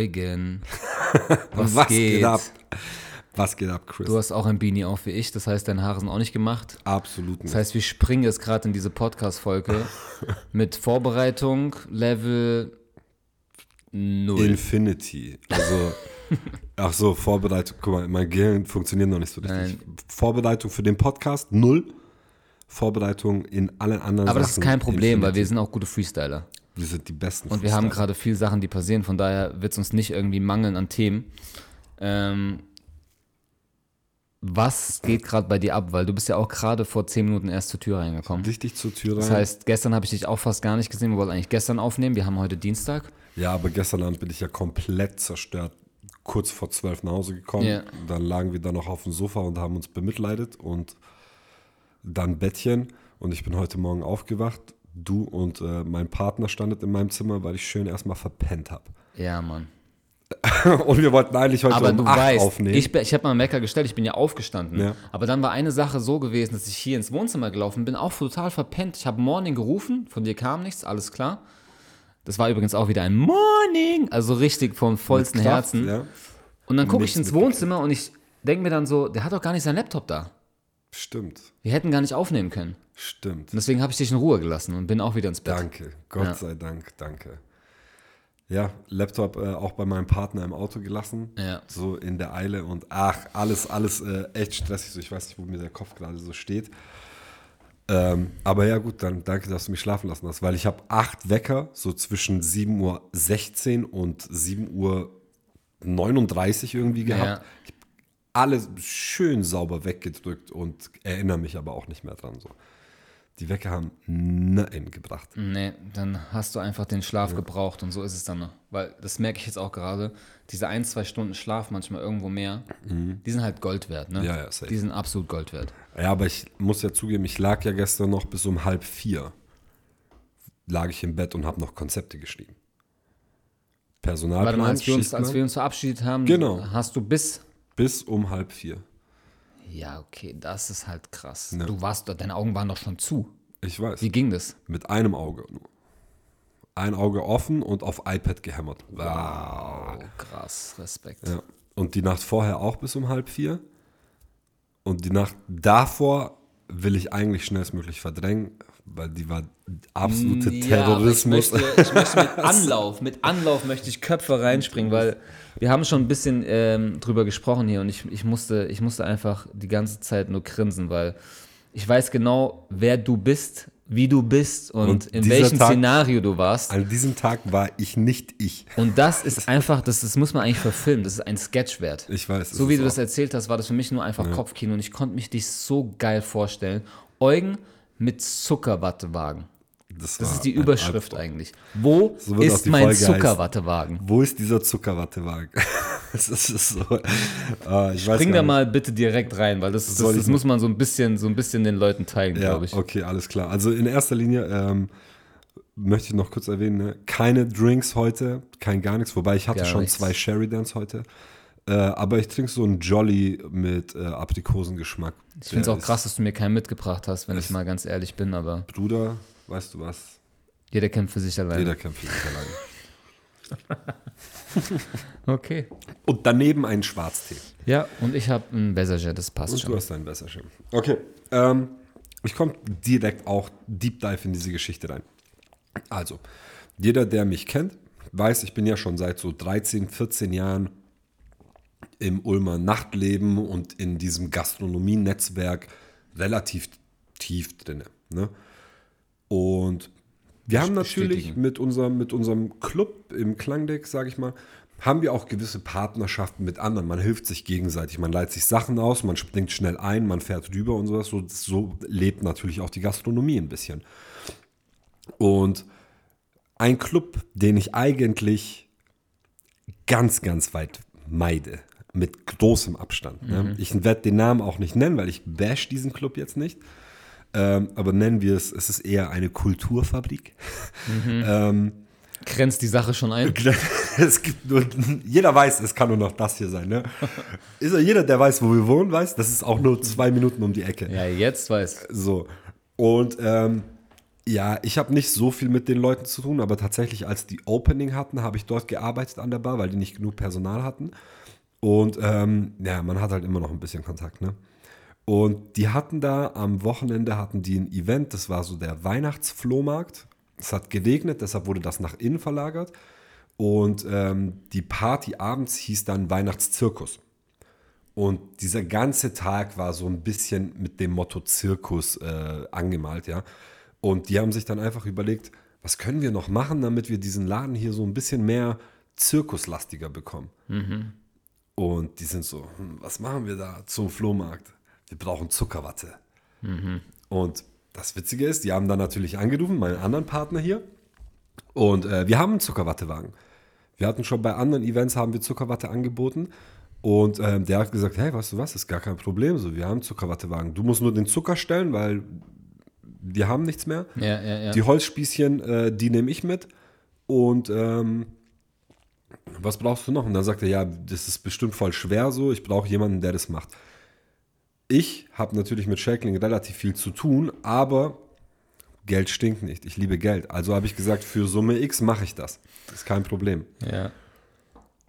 Eugen. Was, was geht? geht? ab? Was geht ab, Chris? Du hast auch ein Beanie auf wie ich, das heißt, deine Haare sind auch nicht gemacht. Absolut nicht. Das heißt, wir springen jetzt gerade in diese Podcast-Folge mit Vorbereitung, Level 0. Infinity. Also, ach so, Vorbereitung. Guck mal, mein Gehirn funktioniert noch nicht so richtig. Nein. Vorbereitung für den Podcast, null. Vorbereitung in allen anderen Aber Sachen. Aber das ist kein Problem, Infinity. weil wir sind auch gute Freestyler. Wir sind die besten Und wir haben gerade viele Sachen, die passieren, von daher wird es uns nicht irgendwie mangeln an Themen. Ähm, was geht gerade bei dir ab? Weil du bist ja auch gerade vor zehn Minuten erst zur Tür reingekommen. Richtig zur Tür rein. Das heißt, gestern habe ich dich auch fast gar nicht gesehen. Wir wollten eigentlich gestern aufnehmen. Wir haben heute Dienstag. Ja, aber gestern Abend bin ich ja komplett zerstört. Kurz vor zwölf nach Hause gekommen. Yeah. Dann lagen wir da noch auf dem Sofa und haben uns bemitleidet und dann Bettchen. Und ich bin heute Morgen aufgewacht. Du und äh, mein Partner standet in meinem Zimmer, weil ich schön erstmal verpennt habe. Ja, Mann. und wir wollten eigentlich heute aber um du 8 weißt, aufnehmen. Ich, ich habe mal einen Mecker gestellt, ich bin ja aufgestanden. Ja. Aber dann war eine Sache so gewesen, dass ich hier ins Wohnzimmer gelaufen bin, auch total verpennt. Ich habe Morning gerufen, von dir kam nichts, alles klar. Das war übrigens auch wieder ein Morning, also richtig vom vollsten Kraft, Herzen. Ja. Und dann gucke ich ins Wohnzimmer und ich denke mir dann so, der hat doch gar nicht seinen Laptop da. Stimmt. Wir hätten gar nicht aufnehmen können. Stimmt. Und deswegen habe ich dich in Ruhe gelassen und bin auch wieder ins Bett. Danke, Gott ja. sei Dank, danke. Ja, Laptop äh, auch bei meinem Partner im Auto gelassen. Ja. So in der Eile und ach, alles, alles äh, echt stressig. So, ich weiß nicht, wo mir der Kopf gerade so steht. Ähm, aber ja, gut, dann danke, dass du mich schlafen lassen hast, weil ich habe acht Wecker, so zwischen 7.16 Uhr und 7.39 Uhr irgendwie gehabt. Ja. Ich alles schön sauber weggedrückt und erinnere mich aber auch nicht mehr dran. So. Die Wecker haben Nein gebracht. Nee, dann hast du einfach den Schlaf ja. gebraucht und so ist es dann. Weil das merke ich jetzt auch gerade. Diese ein, zwei Stunden Schlaf, manchmal irgendwo mehr, mhm. die sind halt Gold wert, ne? Ja, ja, safe. Die sind absolut Gold wert. Ja, aber ich muss ja zugeben, ich lag ja gestern noch bis um halb vier. Lag ich im Bett und habe noch Konzepte geschrieben. Personalplan. Warte mal, als wir, uns, als wir uns verabschiedet haben, genau. hast du bis. Bis um halb vier. Ja, okay, das ist halt krass. Ja. Du warst, deine Augen waren doch schon zu. Ich weiß. Wie ging das? Mit einem Auge nur. Ein Auge offen und auf iPad gehämmert. Wow, krass, Respekt. Ja. Und die Nacht vorher auch bis um halb vier. Und die Nacht davor will ich eigentlich schnellstmöglich verdrängen, weil die war absolute ja, Terrorismus. Ich möchte, ich möchte, mit Anlauf, mit Anlauf möchte ich Köpfe reinspringen, weil wir haben schon ein bisschen ähm, drüber gesprochen hier und ich, ich, musste, ich musste einfach die ganze Zeit nur grinsen, weil ich weiß genau, wer du bist, wie du bist und, und in welchem Tag, Szenario du warst. An diesem Tag war ich nicht ich. Und das ist einfach, das, das muss man eigentlich verfilmen, das ist ein Sketch wert. Ich weiß. So wie du auch. das erzählt hast, war das für mich nur einfach ja. Kopfkino und ich konnte mich dich so geil vorstellen. Eugen mit Zuckerwattewagen. Das, das ist die Überschrift eigentlich. Wo so ist mein Zuckerwattewagen? Wo ist dieser Zuckerwattewagen? das ist so. Ich Spring da mal bitte direkt rein, weil das, das, das muss man so ein bisschen, so ein bisschen den Leuten zeigen, ja, glaube ich. Okay, alles klar. Also in erster Linie ähm, möchte ich noch kurz erwähnen, ne? keine Drinks heute, kein gar nichts, wobei ich hatte gar schon nichts. zwei Sherry-Dance heute. Äh, aber ich trinke so einen Jolly mit äh, Aprikosengeschmack. Ich finde es auch krass, dass du mir keinen mitgebracht hast, wenn ich mal ganz ehrlich bin, aber. Bruder, weißt du was? Jeder kämpft für sich alleine. Jeder kämpft für sich alleine. okay. Und daneben einen Schwarztee. Ja, und ich habe einen Besserger, das passt und schon. du hast einen Besserger. Okay. Ähm, ich komme direkt auch Deep Dive in diese Geschichte rein. Also, jeder, der mich kennt, weiß, ich bin ja schon seit so 13, 14 Jahren im Ulmer Nachtleben und in diesem Gastronomienetzwerk relativ tief drin. Ne? Und wir haben natürlich mit unserem, mit unserem Club im Klangdeck, sage ich mal, haben wir auch gewisse Partnerschaften mit anderen. Man hilft sich gegenseitig, man leiht sich Sachen aus, man springt schnell ein, man fährt rüber und sowas. So, so lebt natürlich auch die Gastronomie ein bisschen. Und ein Club, den ich eigentlich ganz, ganz weit meide, mit großem Abstand. Ne? Mhm. Ich werde den Namen auch nicht nennen, weil ich bash diesen Club jetzt nicht. Ähm, aber nennen wir es, es ist eher eine Kulturfabrik. Mhm. ähm, Grenzt die Sache schon ein? Es gibt nur, jeder weiß, es kann nur noch das hier sein. Ne? Ist ja jeder, der weiß, wo wir wohnen, weiß, das ist auch nur zwei Minuten um die Ecke. Ja, jetzt weiß. So. Und ähm, Ja, ich habe nicht so viel mit den Leuten zu tun, aber tatsächlich, als die Opening hatten, habe ich dort gearbeitet an der Bar, weil die nicht genug Personal hatten. Und ähm, ja, man hat halt immer noch ein bisschen Kontakt, ne? Und die hatten da am Wochenende hatten die ein Event, das war so der Weihnachtsflohmarkt. Es hat geregnet, deshalb wurde das nach innen verlagert. Und ähm, die Party abends hieß dann Weihnachtszirkus. Und dieser ganze Tag war so ein bisschen mit dem Motto Zirkus äh, angemalt, ja. Und die haben sich dann einfach überlegt, was können wir noch machen, damit wir diesen Laden hier so ein bisschen mehr zirkuslastiger bekommen. Mhm. Und die sind so, hm, was machen wir da zum Flohmarkt? Wir brauchen Zuckerwatte. Mhm. Und das Witzige ist, die haben dann natürlich angerufen, meinen anderen Partner hier. Und äh, wir haben einen Zuckerwattewagen. Wir hatten schon bei anderen Events haben wir Zuckerwatte angeboten. Und ähm, der hat gesagt, hey, weißt du was, ist gar kein Problem. So, wir haben Zuckerwattewagen. Du musst nur den Zucker stellen, weil wir haben nichts mehr. Ja, ja, ja. Die Holzspießchen, äh, die nehme ich mit. Und ähm, was brauchst du noch? Und dann sagt er, ja, das ist bestimmt voll schwer so. Ich brauche jemanden, der das macht. Ich habe natürlich mit Shackling relativ viel zu tun, aber Geld stinkt nicht. Ich liebe Geld. Also habe ich gesagt, für Summe X mache ich das. Das ist kein Problem. Ja.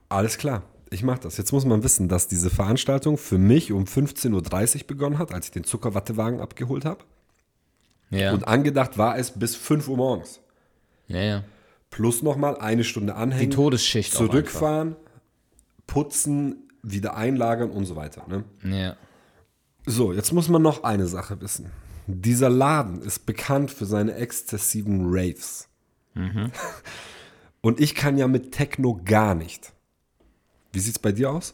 Alles klar, ich mache das. Jetzt muss man wissen, dass diese Veranstaltung für mich um 15.30 Uhr begonnen hat, als ich den Zuckerwattewagen abgeholt habe. Ja. Und angedacht war es bis 5 Uhr morgens. Ja, ja. Plus nochmal eine Stunde anhängen. Die Todesschicht. Zurückfahren, putzen, wieder einlagern und so weiter. Ne? Ja. So, jetzt muss man noch eine Sache wissen. Dieser Laden ist bekannt für seine exzessiven Raves. Mhm. Und ich kann ja mit Techno gar nicht. Wie sieht es bei dir aus?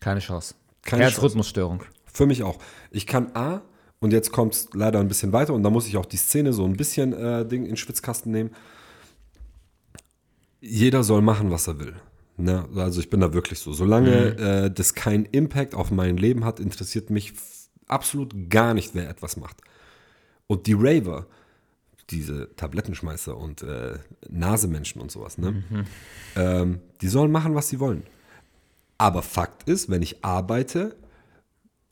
Keine Chance. Keine Herzrhythmusstörung. Für mich auch. Ich kann A, und jetzt kommt es leider ein bisschen weiter, und da muss ich auch die Szene so ein bisschen äh, Ding in den Schwitzkasten nehmen. Jeder soll machen, was er will. Ne? Also ich bin da wirklich so. Solange mhm. äh, das keinen Impact auf mein Leben hat, interessiert mich absolut gar nicht, wer etwas macht. Und die Raver, diese Tablettenschmeißer und äh, Nasemenschen und sowas, ne? Mhm. Ähm, die sollen machen, was sie wollen. Aber Fakt ist, wenn ich arbeite,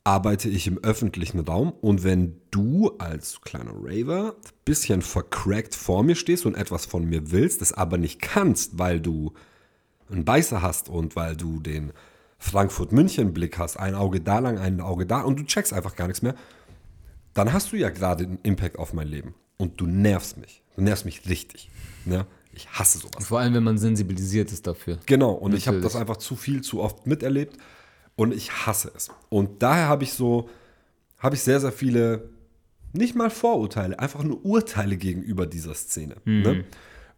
arbeite ich im öffentlichen Raum und wenn du als kleiner Raver ein bisschen vercrackt vor mir stehst und etwas von mir willst, das aber nicht kannst, weil du einen Beißer hast und weil du den Frankfurt-München-Blick hast, ein Auge da lang, ein Auge da und du checkst einfach gar nichts mehr, dann hast du ja gerade einen Impact auf mein Leben. Und du nervst mich. Du nervst mich richtig. Ne? Ich hasse sowas. Vor allem, wenn man sensibilisiert ist dafür. Genau, und Natürlich. ich habe das einfach zu viel, zu oft miterlebt und ich hasse es. Und daher habe ich so, habe ich sehr, sehr viele, nicht mal Vorurteile, einfach nur Urteile gegenüber dieser Szene. Mhm. Ne?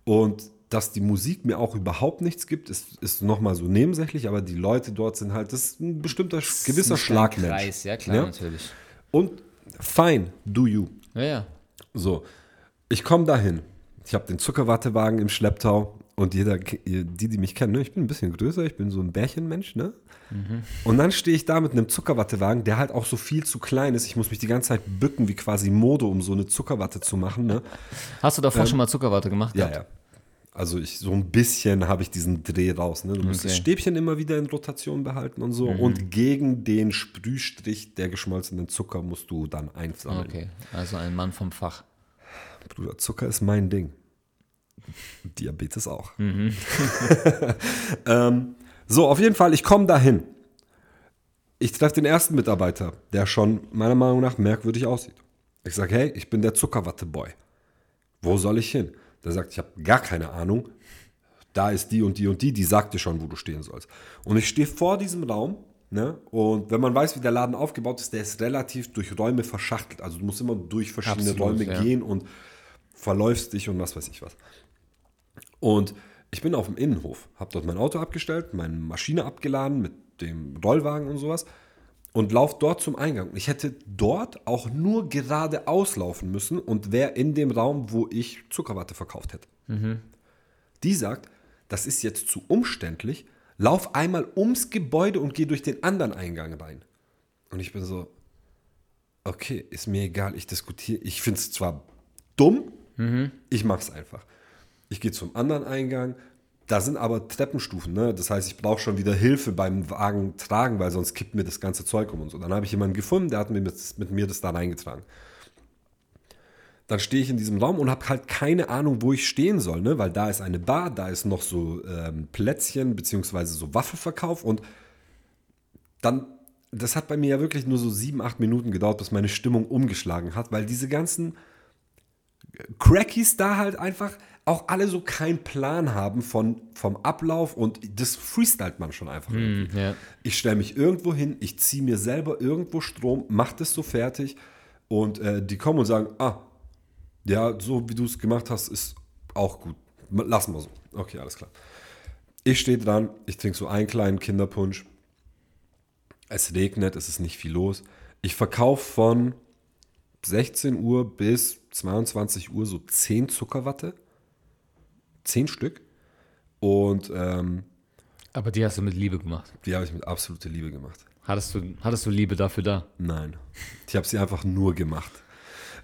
Und dass die Musik mir auch überhaupt nichts gibt, ist, ist nochmal so nebensächlich, aber die Leute dort sind halt, das ist ein bestimmter das gewisser ein Schlagmensch. Kreis, ja klar, ja? natürlich. Und fine, do you. Ja, ja. So, ich komme dahin. Ich habe den Zuckerwattewagen im Schlepptau und jeder, die, die mich kennen, ne, ich bin ein bisschen größer, ich bin so ein Bärchenmensch, ne? Mhm. Und dann stehe ich da mit einem Zuckerwattewagen, der halt auch so viel zu klein ist. Ich muss mich die ganze Zeit bücken, wie quasi Mode, um so eine Zuckerwatte zu machen. Ne? Hast du davor ähm, schon mal Zuckerwatte gemacht? Ja, gehabt? ja. Also ich so ein bisschen habe ich diesen Dreh raus. Ne? Du musst okay. das Stäbchen immer wieder in Rotation behalten und so. Mhm. Und gegen den Sprühstrich der geschmolzenen Zucker musst du dann einsammeln. Okay, also ein Mann vom Fach. Bruder, Zucker ist mein Ding. Diabetes auch. Mhm. ähm, so, auf jeden Fall, ich komme dahin. Ich treffe den ersten Mitarbeiter, der schon meiner Meinung nach merkwürdig aussieht. Ich sage, hey, ich bin der Zuckerwatte-Boy. Wo soll ich hin? Der sagt, ich habe gar keine Ahnung. Da ist die und die und die, die sagt dir schon, wo du stehen sollst. Und ich stehe vor diesem Raum Ne? Und wenn man weiß, wie der Laden aufgebaut ist, der ist relativ durch Räume verschachtelt. Also du musst immer durch verschiedene Absolut, Räume ja. gehen und verläufst dich und was weiß ich was. Und ich bin auf dem Innenhof, habe dort mein Auto abgestellt, meine Maschine abgeladen mit dem Rollwagen und sowas und laufe dort zum Eingang. Ich hätte dort auch nur gerade auslaufen müssen und wäre in dem Raum, wo ich Zuckerwatte verkauft hätte. Mhm. Die sagt, das ist jetzt zu umständlich, lauf einmal ums Gebäude und geh durch den anderen Eingang rein. Und ich bin so, okay, ist mir egal, ich diskutiere. Ich finde es zwar dumm, mhm. ich mache es einfach. Ich gehe zum anderen Eingang, da sind aber Treppenstufen, ne? Das heißt, ich brauche schon wieder Hilfe beim Wagen tragen, weil sonst kippt mir das ganze Zeug um und so. Dann habe ich jemanden gefunden, der hat mir mit, mit mir das da reingetragen. dann stehe ich in diesem Raum und habe halt keine Ahnung, wo ich stehen soll, ne? weil da ist eine Bar, da ist noch so ähm, Plätzchen beziehungsweise so Waffelverkauf und dann, das hat bei mir ja wirklich nur so sieben, acht Minuten gedauert, bis meine Stimmung umgeschlagen hat, weil diese ganzen Crackies da halt einfach auch alle so keinen Plan haben von, vom Ablauf und das freestylt man schon einfach. Mm, ja. Ich stelle mich irgendwo hin, ich ziehe mir selber irgendwo Strom, mach das so fertig und äh, die kommen und sagen, ah, ja, so wie du es gemacht hast, ist auch gut. Lassen wir so. Okay, alles klar. Ich stehe dran, ich trinke so einen kleinen Kinderpunsch. Es regnet, es ist nicht viel los. Ich verkaufe von 16 Uhr bis 22 Uhr so 10 Zuckerwatte. 10 Stück. Und ähm, Aber die hast du mit Liebe gemacht. die habe ich mit absoluter Liebe gemacht. Hattest du, hattest du Liebe dafür da? Nein. Ich habe sie einfach nur gemacht.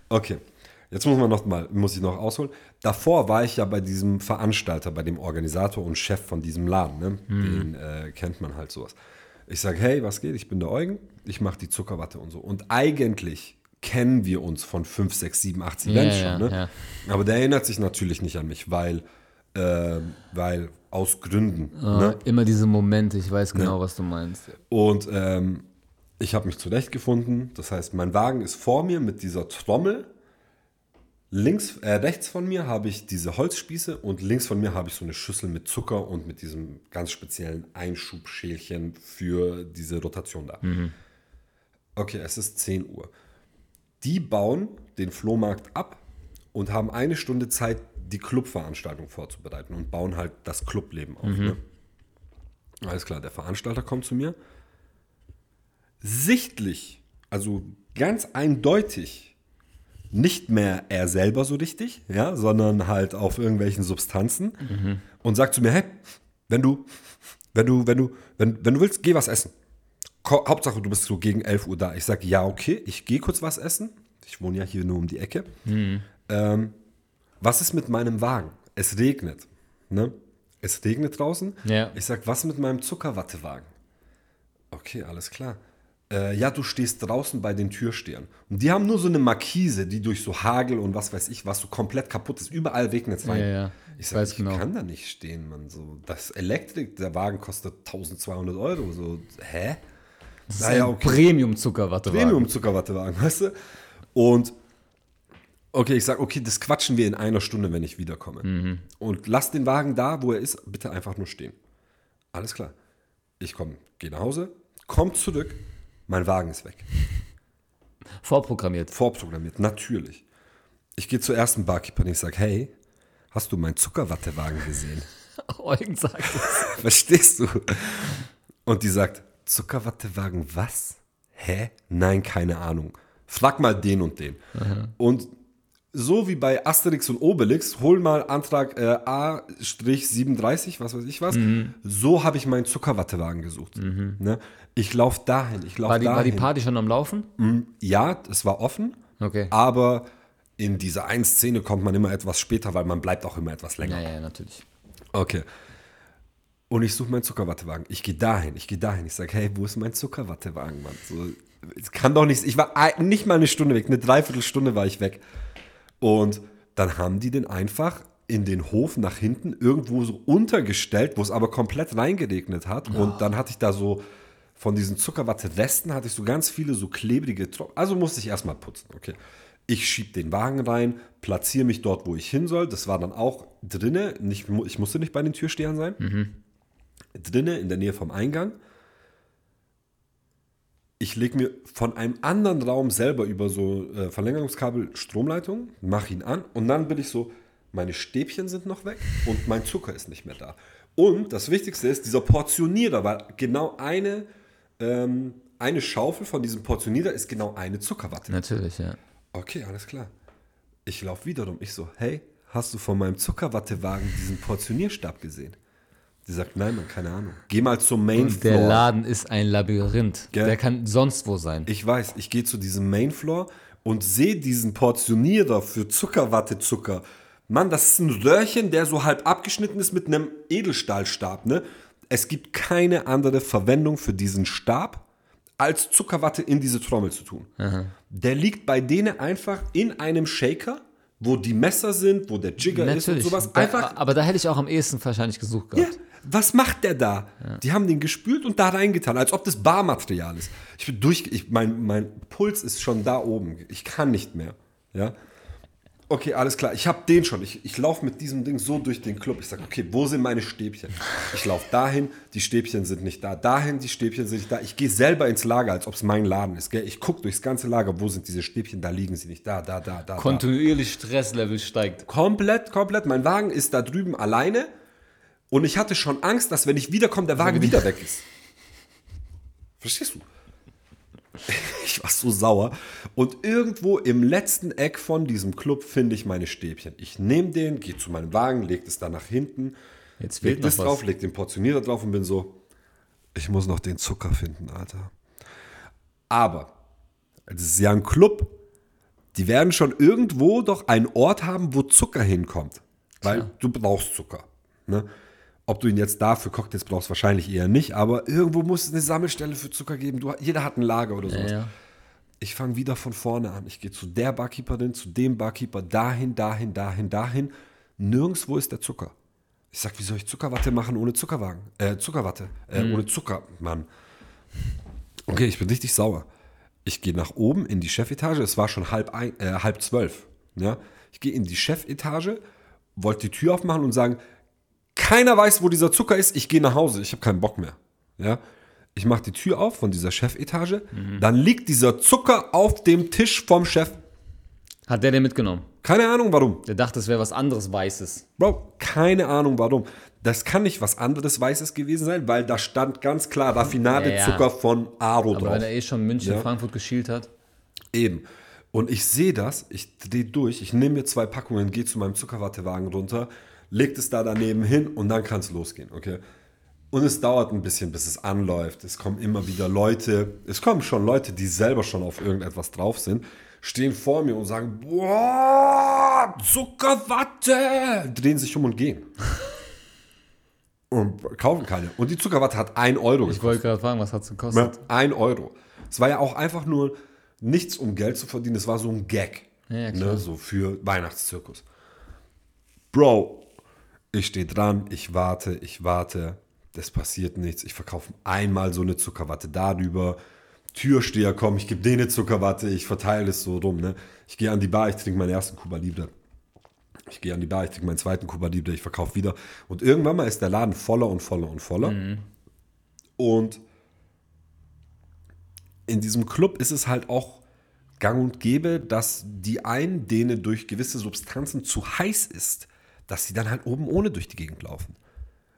Okay. Jetzt muss man noch mal, muss ich noch ausholen. Davor war ich ja bei diesem Veranstalter, bei dem Organisator und Chef von diesem Laden. Ne? Den äh, kennt man halt sowas. Ich sage, hey, was geht? Ich bin der Eugen. Ich mache die Zuckerwatte und so. Und eigentlich kennen wir uns von 5, 6, 7, 8 Events ja, schon. Ne? ja. Aber der erinnert sich natürlich nicht an mich, weil, äh, weil aus Gründen. Ah, Ne? Immer diese Momente, ich weiß genau, was du meinst. Und ähm, ich habe mich zurechtgefunden. Das heißt, mein Wagen ist vor mir mit dieser Trommel. Links, äh, rechts von mir habe ich diese Holzspieße und links von mir habe ich so eine Schüssel mit Zucker und mit diesem ganz speziellen Einschubschälchen für diese Rotation da. Okay, es ist 10 Uhr. Die bauen den Flohmarkt ab und haben eine Stunde Zeit, die Clubveranstaltung vorzubereiten und bauen halt das Clubleben auf. Ne? Alles klar, der Veranstalter kommt zu mir. Sichtlich, also ganz eindeutig, nicht mehr er selber so richtig, ja, sondern halt auf irgendwelchen Substanzen und sagt zu mir, hey, wenn du, wenn du, wenn du, wenn, wenn du willst, geh was essen. Hauptsache, du bist so gegen 11 Uhr da. Ich sage, ja, okay, ich gehe kurz was essen. Ich wohne ja hier nur um die Ecke. Ähm, was ist mit meinem Wagen? Es regnet. Ne? Es regnet draußen. Ja. Ich sage, was mit meinem Zuckerwattewagen? Okay, alles klar. Äh, ja, du stehst draußen bei den Türstehern. Und die haben nur so eine Markise, die durch so Hagel und was weiß ich, was so komplett kaputt ist. Überall regnet es rein. Ja, ja. Ich weiß ich genau. kann da nicht stehen, man. So, das Elektrik, der Wagen kostet 1200 Euro. So, hä? Das ist Naja, ein okay. Premium-Zuckerwatte. Premium-Zuckerwattewagen, weißt du? Und okay, ich sage, okay, das quatschen wir in einer Stunde, wenn ich wiederkomme. Und lass den Wagen da, wo er ist, bitte einfach nur stehen. Alles klar. Ich komme, gehe nach Hause, komm zurück, mein Wagen ist weg. Vorprogrammiert. Vorprogrammiert, natürlich. Ich gehe zur ersten Barkeeper und ich sage, hey, hast du meinen Zuckerwattewagen gesehen? Eugen sagt es. Verstehst du? Und die sagt, Zuckerwattewagen, was? Hä? Nein, keine Ahnung. Frag mal den und den. Und so wie bei Asterix und Obelix, hol mal Antrag äh, A-37, was weiß ich was. So habe ich meinen Zuckerwattewagen gesucht. Ne? Ich laufe dahin, ich laufe dahin. war die Party schon am Laufen? Ja, es war offen, Okay. aber in diese einen Szene kommt man immer etwas später, weil man bleibt auch immer etwas länger. Ja, ja, natürlich. Okay. Und ich suche meinen Zuckerwattewagen. Ich gehe dahin, ich gehe dahin. Ich sage, hey, wo ist mein Zuckerwattewagen, Mann? So, es kann doch nicht. Ich war nicht mal eine Stunde weg, eine Dreiviertelstunde war ich weg. Und dann haben die den einfach in den Hof nach hinten irgendwo so untergestellt, wo es aber komplett reingeregnet hat. Und dann hatte ich da so von diesen Zuckerwatte-Resten hatte ich so ganz viele so klebrige Tropfen. Also musste ich erstmal putzen. Okay. Ich schieb den Wagen rein, platziere mich dort, wo ich hin soll. Das war dann auch drinne. Nicht, ich musste nicht bei den Türstehern sein. Drinne in der Nähe vom Eingang. Ich lege mir von einem anderen Raum selber über so äh, Verlängerungskabel Stromleitung, mache ihn an und dann bin ich so, meine Stäbchen sind noch weg und mein Zucker ist nicht mehr da. Und das Wichtigste ist, dieser Portionierer, weil genau eine, ähm, eine Schaufel von diesem Portionierer ist genau eine Zuckerwatte. Natürlich, ja. Okay, alles klar. Ich laufe wieder rum. Ich so, hey, hast du von meinem Zuckerwattewagen diesen Portionierstab gesehen? Die sagt, nein, Mann, keine Ahnung. Geh mal zum Main Und der Floor. Laden ist ein Labyrinth. Gell? Der kann sonst wo sein. Ich weiß, ich gehe zu diesem Main Floor und sehe diesen Portionierer für Zuckerwattezucker. Mann, das ist ein Röhrchen, der so halb abgeschnitten ist mit einem Edelstahlstab. Ne? Es gibt keine andere Verwendung für diesen Stab, als Zuckerwatte in diese Trommel zu tun. Der liegt bei denen einfach in einem Shaker wo die Messer sind, wo der Jigger ist und sowas. Einfach, aber da hätte ich auch am ehesten wahrscheinlich gesucht ja, gehabt. was macht der da? Die haben den gespült und da reingetan, als ob das Barmaterial ist. Ich bin durch, ich, mein, mein Puls ist schon da oben. Ich kann nicht mehr. Ja. Okay, alles klar. Ich habe den schon. Ich, ich laufe mit diesem Ding so durch den Club. Ich sage, okay, wo sind meine Stäbchen? Ich laufe dahin, die Stäbchen sind nicht da. Dahin, die Stäbchen sind nicht da. Ich gehe selber ins Lager, als ob es mein Laden ist. Gell? Ich gucke durchs ganze Lager, wo sind diese Stäbchen? Da liegen sie nicht. Da, da, da, da. Kontinuierlich Stresslevel steigt. Da. Komplett, komplett. Mein Wagen ist da drüben alleine. Und ich hatte schon Angst, dass wenn ich wiederkomme, der Wagen wieder weg ist. Verstehst du? Ich war so sauer. Und irgendwo im letzten Eck von diesem Club finde ich meine Stäbchen. Ich nehme den, gehe zu meinem Wagen, lege es da nach hinten, Jetzt leg das drauf, leg den Portionierer drauf und bin so, ich muss noch den Zucker finden, Alter. Aber es ist ja ein Club. Die werden schon irgendwo doch einen Ort haben, wo Zucker hinkommt. Weil du brauchst Zucker. Ne? Ob du ihn jetzt da für Cocktails brauchst, wahrscheinlich eher nicht, aber irgendwo muss es eine Sammelstelle für Zucker geben. Du, jeder hat ein Lager oder sowas. Ja. Ich fange wieder von vorne an. Ich gehe zu der Barkeeperin, zu dem Barkeeper, dahin, dahin, dahin, dahin. Nirgendwo ist der Zucker. Ich sag, wie soll ich Zuckerwatte machen ohne Zuckerwagen? Äh, Zuckerwatte. Äh, Ohne Zucker, Mann. Okay, ich bin richtig sauer. Ich gehe nach oben in die Chefetage. Es war schon halb, ein, äh, halb zwölf. Ja? Ich gehe in die Chefetage, wollte die Tür aufmachen und sagen, keiner weiß, wo dieser Zucker ist. Ich gehe nach Hause. Ich habe keinen Bock mehr. Ja? Ich mache die Tür auf von dieser Chefetage. Dann liegt dieser Zucker auf dem Tisch vom Chef. Hat der den mitgenommen? Keine Ahnung warum. Der dachte, es wäre was anderes Weißes. Bro, keine Ahnung warum. Das kann nicht was anderes Weißes gewesen sein, weil da stand ganz klar Raffinadezucker Ja, ja. von Aro Aber drauf. wenn er eh schon München, Ja. Frankfurt geschielt hat. Eben. Und ich sehe das, ich drehe durch, ich nehme mir zwei Packungen, gehe zu meinem Zuckerwattewagen runter, leg es da daneben hin und dann kann es losgehen, okay? Und es dauert ein bisschen, bis es anläuft. Es kommen immer wieder Leute, es kommen schon Leute, die selber schon auf irgendetwas drauf sind, stehen vor mir und sagen, boah, Zuckerwatte, drehen sich um und gehen. und kaufen keine. Und die Zuckerwatte hat 1 Euro Ich wollte gerade fragen, was hat es gekostet? ja, ein Euro. Es war ja auch einfach nur nichts, um Geld zu verdienen. Es war so ein Gag. Ja, ne, so für Weihnachtszirkus. Bro, ich stehe dran, ich warte, ich warte. Das passiert nichts. Ich verkaufe einmal so eine Zuckerwatte darüber. Türsteher kommen, ich gebe denen eine Zuckerwatte, ich verteile es so rum. Ne? Ich gehe an die Bar, ich trinke meinen ersten Cuba Libre. Ich gehe an die Bar, ich trinke meinen zweiten Cuba Libre, ich verkaufe wieder. Und irgendwann mal ist der Laden voller und voller und voller. Und in diesem Club ist es halt auch gang und gäbe, dass die einen, denen durch gewisse Substanzen zu heiß ist, dass sie dann halt oben ohne durch die Gegend laufen.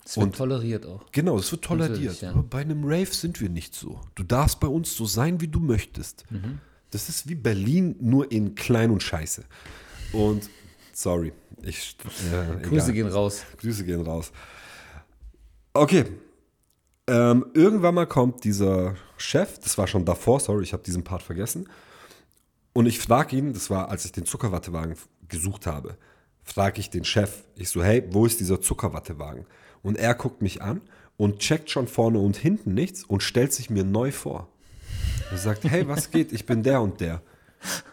Es wird Und- toleriert auch. Genau, das wird toleriert. Ja. Aber bei einem Rave sind wir nicht so. Du darfst bei uns so sein, wie du möchtest. Mhm. Das ist wie Berlin, nur in klein und scheiße. Und sorry, ich. Äh, Grüße egal. gehen raus. Grüße gehen raus. Okay. Ähm, irgendwann mal kommt dieser Chef, das war schon davor, sorry, ich habe diesen Part vergessen. Und ich frage ihn, das war, als ich den Zuckerwattewagen gesucht habe, frage ich den Chef, ich so, hey, wo ist dieser Zuckerwattewagen? Und er guckt mich an und checkt schon vorne und hinten nichts und stellt sich mir neu vor. Er sagt, hey, was geht? Ich bin der und der.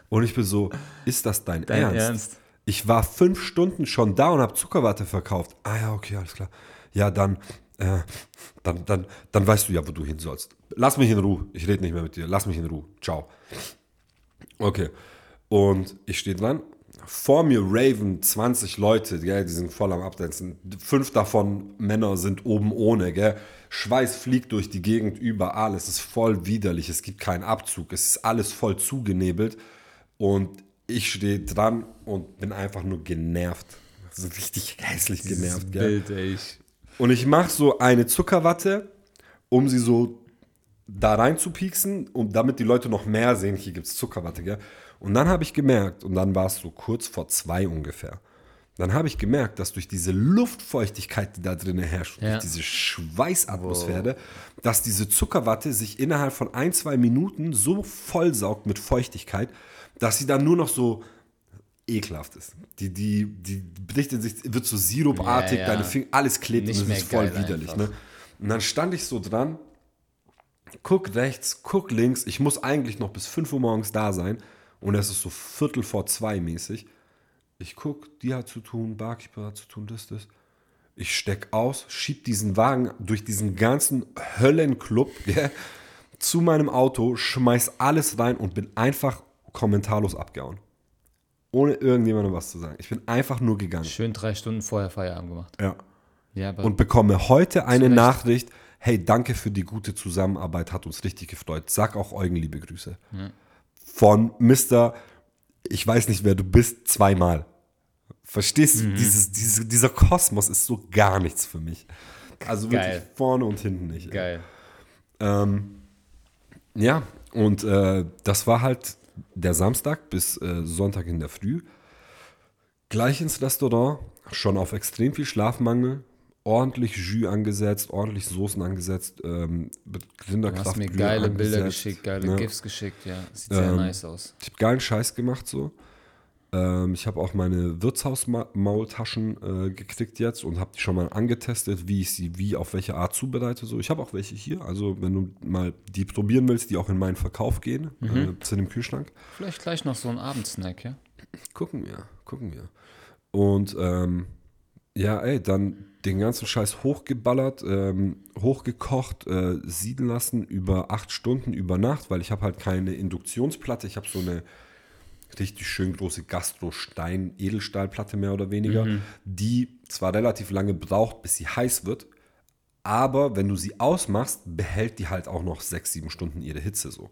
Und ich bin so, ist das dein, Dein Ernst? Ernst? Ich war fünf Stunden schon da und habe Zuckerwatte verkauft. Ah ja, okay, alles klar. Ja, dann, äh, dann, dann, dann weißt du ja, wo du hin sollst. Lass mich in Ruhe. Ich rede nicht mehr mit dir. Lass mich in Ruhe. Ciao. Okay. Und ich stehe dran. Vor mir raven 20 Leute, gell, die sind voll am Abdancen. Fünf davon Männer sind oben ohne, gell. Schweiß fliegt durch die Gegend überall. Es ist voll widerlich. Es gibt keinen Abzug. Es ist alles voll zugenebelt. Und ich stehe dran und bin einfach nur genervt. So richtig hässlich genervt, gell. Bild, ey. Ich, Und ich mache so eine Zuckerwatte, um sie so da rein zu pieksen, um damit die Leute noch mehr sehen, hier gibt es Zuckerwatte, gell? Und dann habe ich gemerkt, und dann war es so kurz vor zwei ungefähr, dann habe ich gemerkt, dass durch diese Luftfeuchtigkeit, die da drinnen herrscht, Ja. durch diese Schweißatmosphäre, dass diese Zuckerwatte sich innerhalb von ein, zwei Minuten so vollsaugt mit Feuchtigkeit, dass sie dann nur noch so ekelhaft ist. Die, die, die bricht in sich, wird so sirupartig, Ja, ja. deine Finger, alles klebt Nicht und es ist voll widerlich. Ne? Und dann stand ich so dran, guck rechts, guck links, ich muss eigentlich noch bis 5 Uhr morgens da sein und es ist so Viertel vor zwei mäßig. Ich guck, die hat zu tun, Barkeeper hat zu tun, das, das. Ich steck aus, schieb diesen Wagen durch diesen ganzen Höllenclub gell, zu meinem Auto, schmeiß alles rein und bin einfach kommentarlos abgehauen. Ohne irgendjemandem was zu sagen. Ich bin einfach nur gegangen. Schön drei Stunden vorher Feierabend gemacht. Ja. Ja, Und bekomme heute eine Recht. Nachricht, hey, danke für die gute Zusammenarbeit, hat uns richtig gefreut. Sag auch Eugen liebe Grüße. Von Mr. Ich weiß nicht, wer du bist, zweimal. Verstehst Mhm. du? Dieses, diese, dieser Kosmos ist so gar nichts für mich. Also Geil. wirklich vorne und hinten nicht. geil. Ähm, ja, und äh, das war halt der Samstag bis äh, Sonntag in der Früh. Gleich ins Restaurant, schon auf extrem viel Schlafmangel, ordentlich Jus angesetzt, ordentlich Soßen angesetzt, ähm, mit Du Rinderkraft. hast mir geile Bilder angesetzt, geschickt, geile ne? GIFs geschickt, ja. Sieht sehr Ähm, nice aus. Ich habe geilen Scheiß gemacht so. Ähm, ich habe auch meine Wirtshausmaultaschen äh, gekriegt jetzt und habe die schon mal angetestet, wie ich sie wie auf welche Art zubereite. So, ich habe auch welche hier. Also wenn du mal die probieren willst, die auch in meinen Verkauf gehen, Mhm. äh, sind im Kühlschrank. Vielleicht gleich noch so ein Abendsnack, ja? Gucken wir, gucken wir. Und ähm, ja, ey, dann den ganzen Scheiß hochgeballert, ähm, hochgekocht, äh, sieden lassen über acht Stunden über Nacht, weil ich habe halt keine Induktionsplatte. Ich habe so eine richtig schön große Gastro-Stein-Edelstahlplatte mehr oder weniger, die zwar relativ lange braucht, bis sie heiß wird, aber wenn du sie ausmachst, behält die halt auch noch sechs, sieben Stunden ihre Hitze so.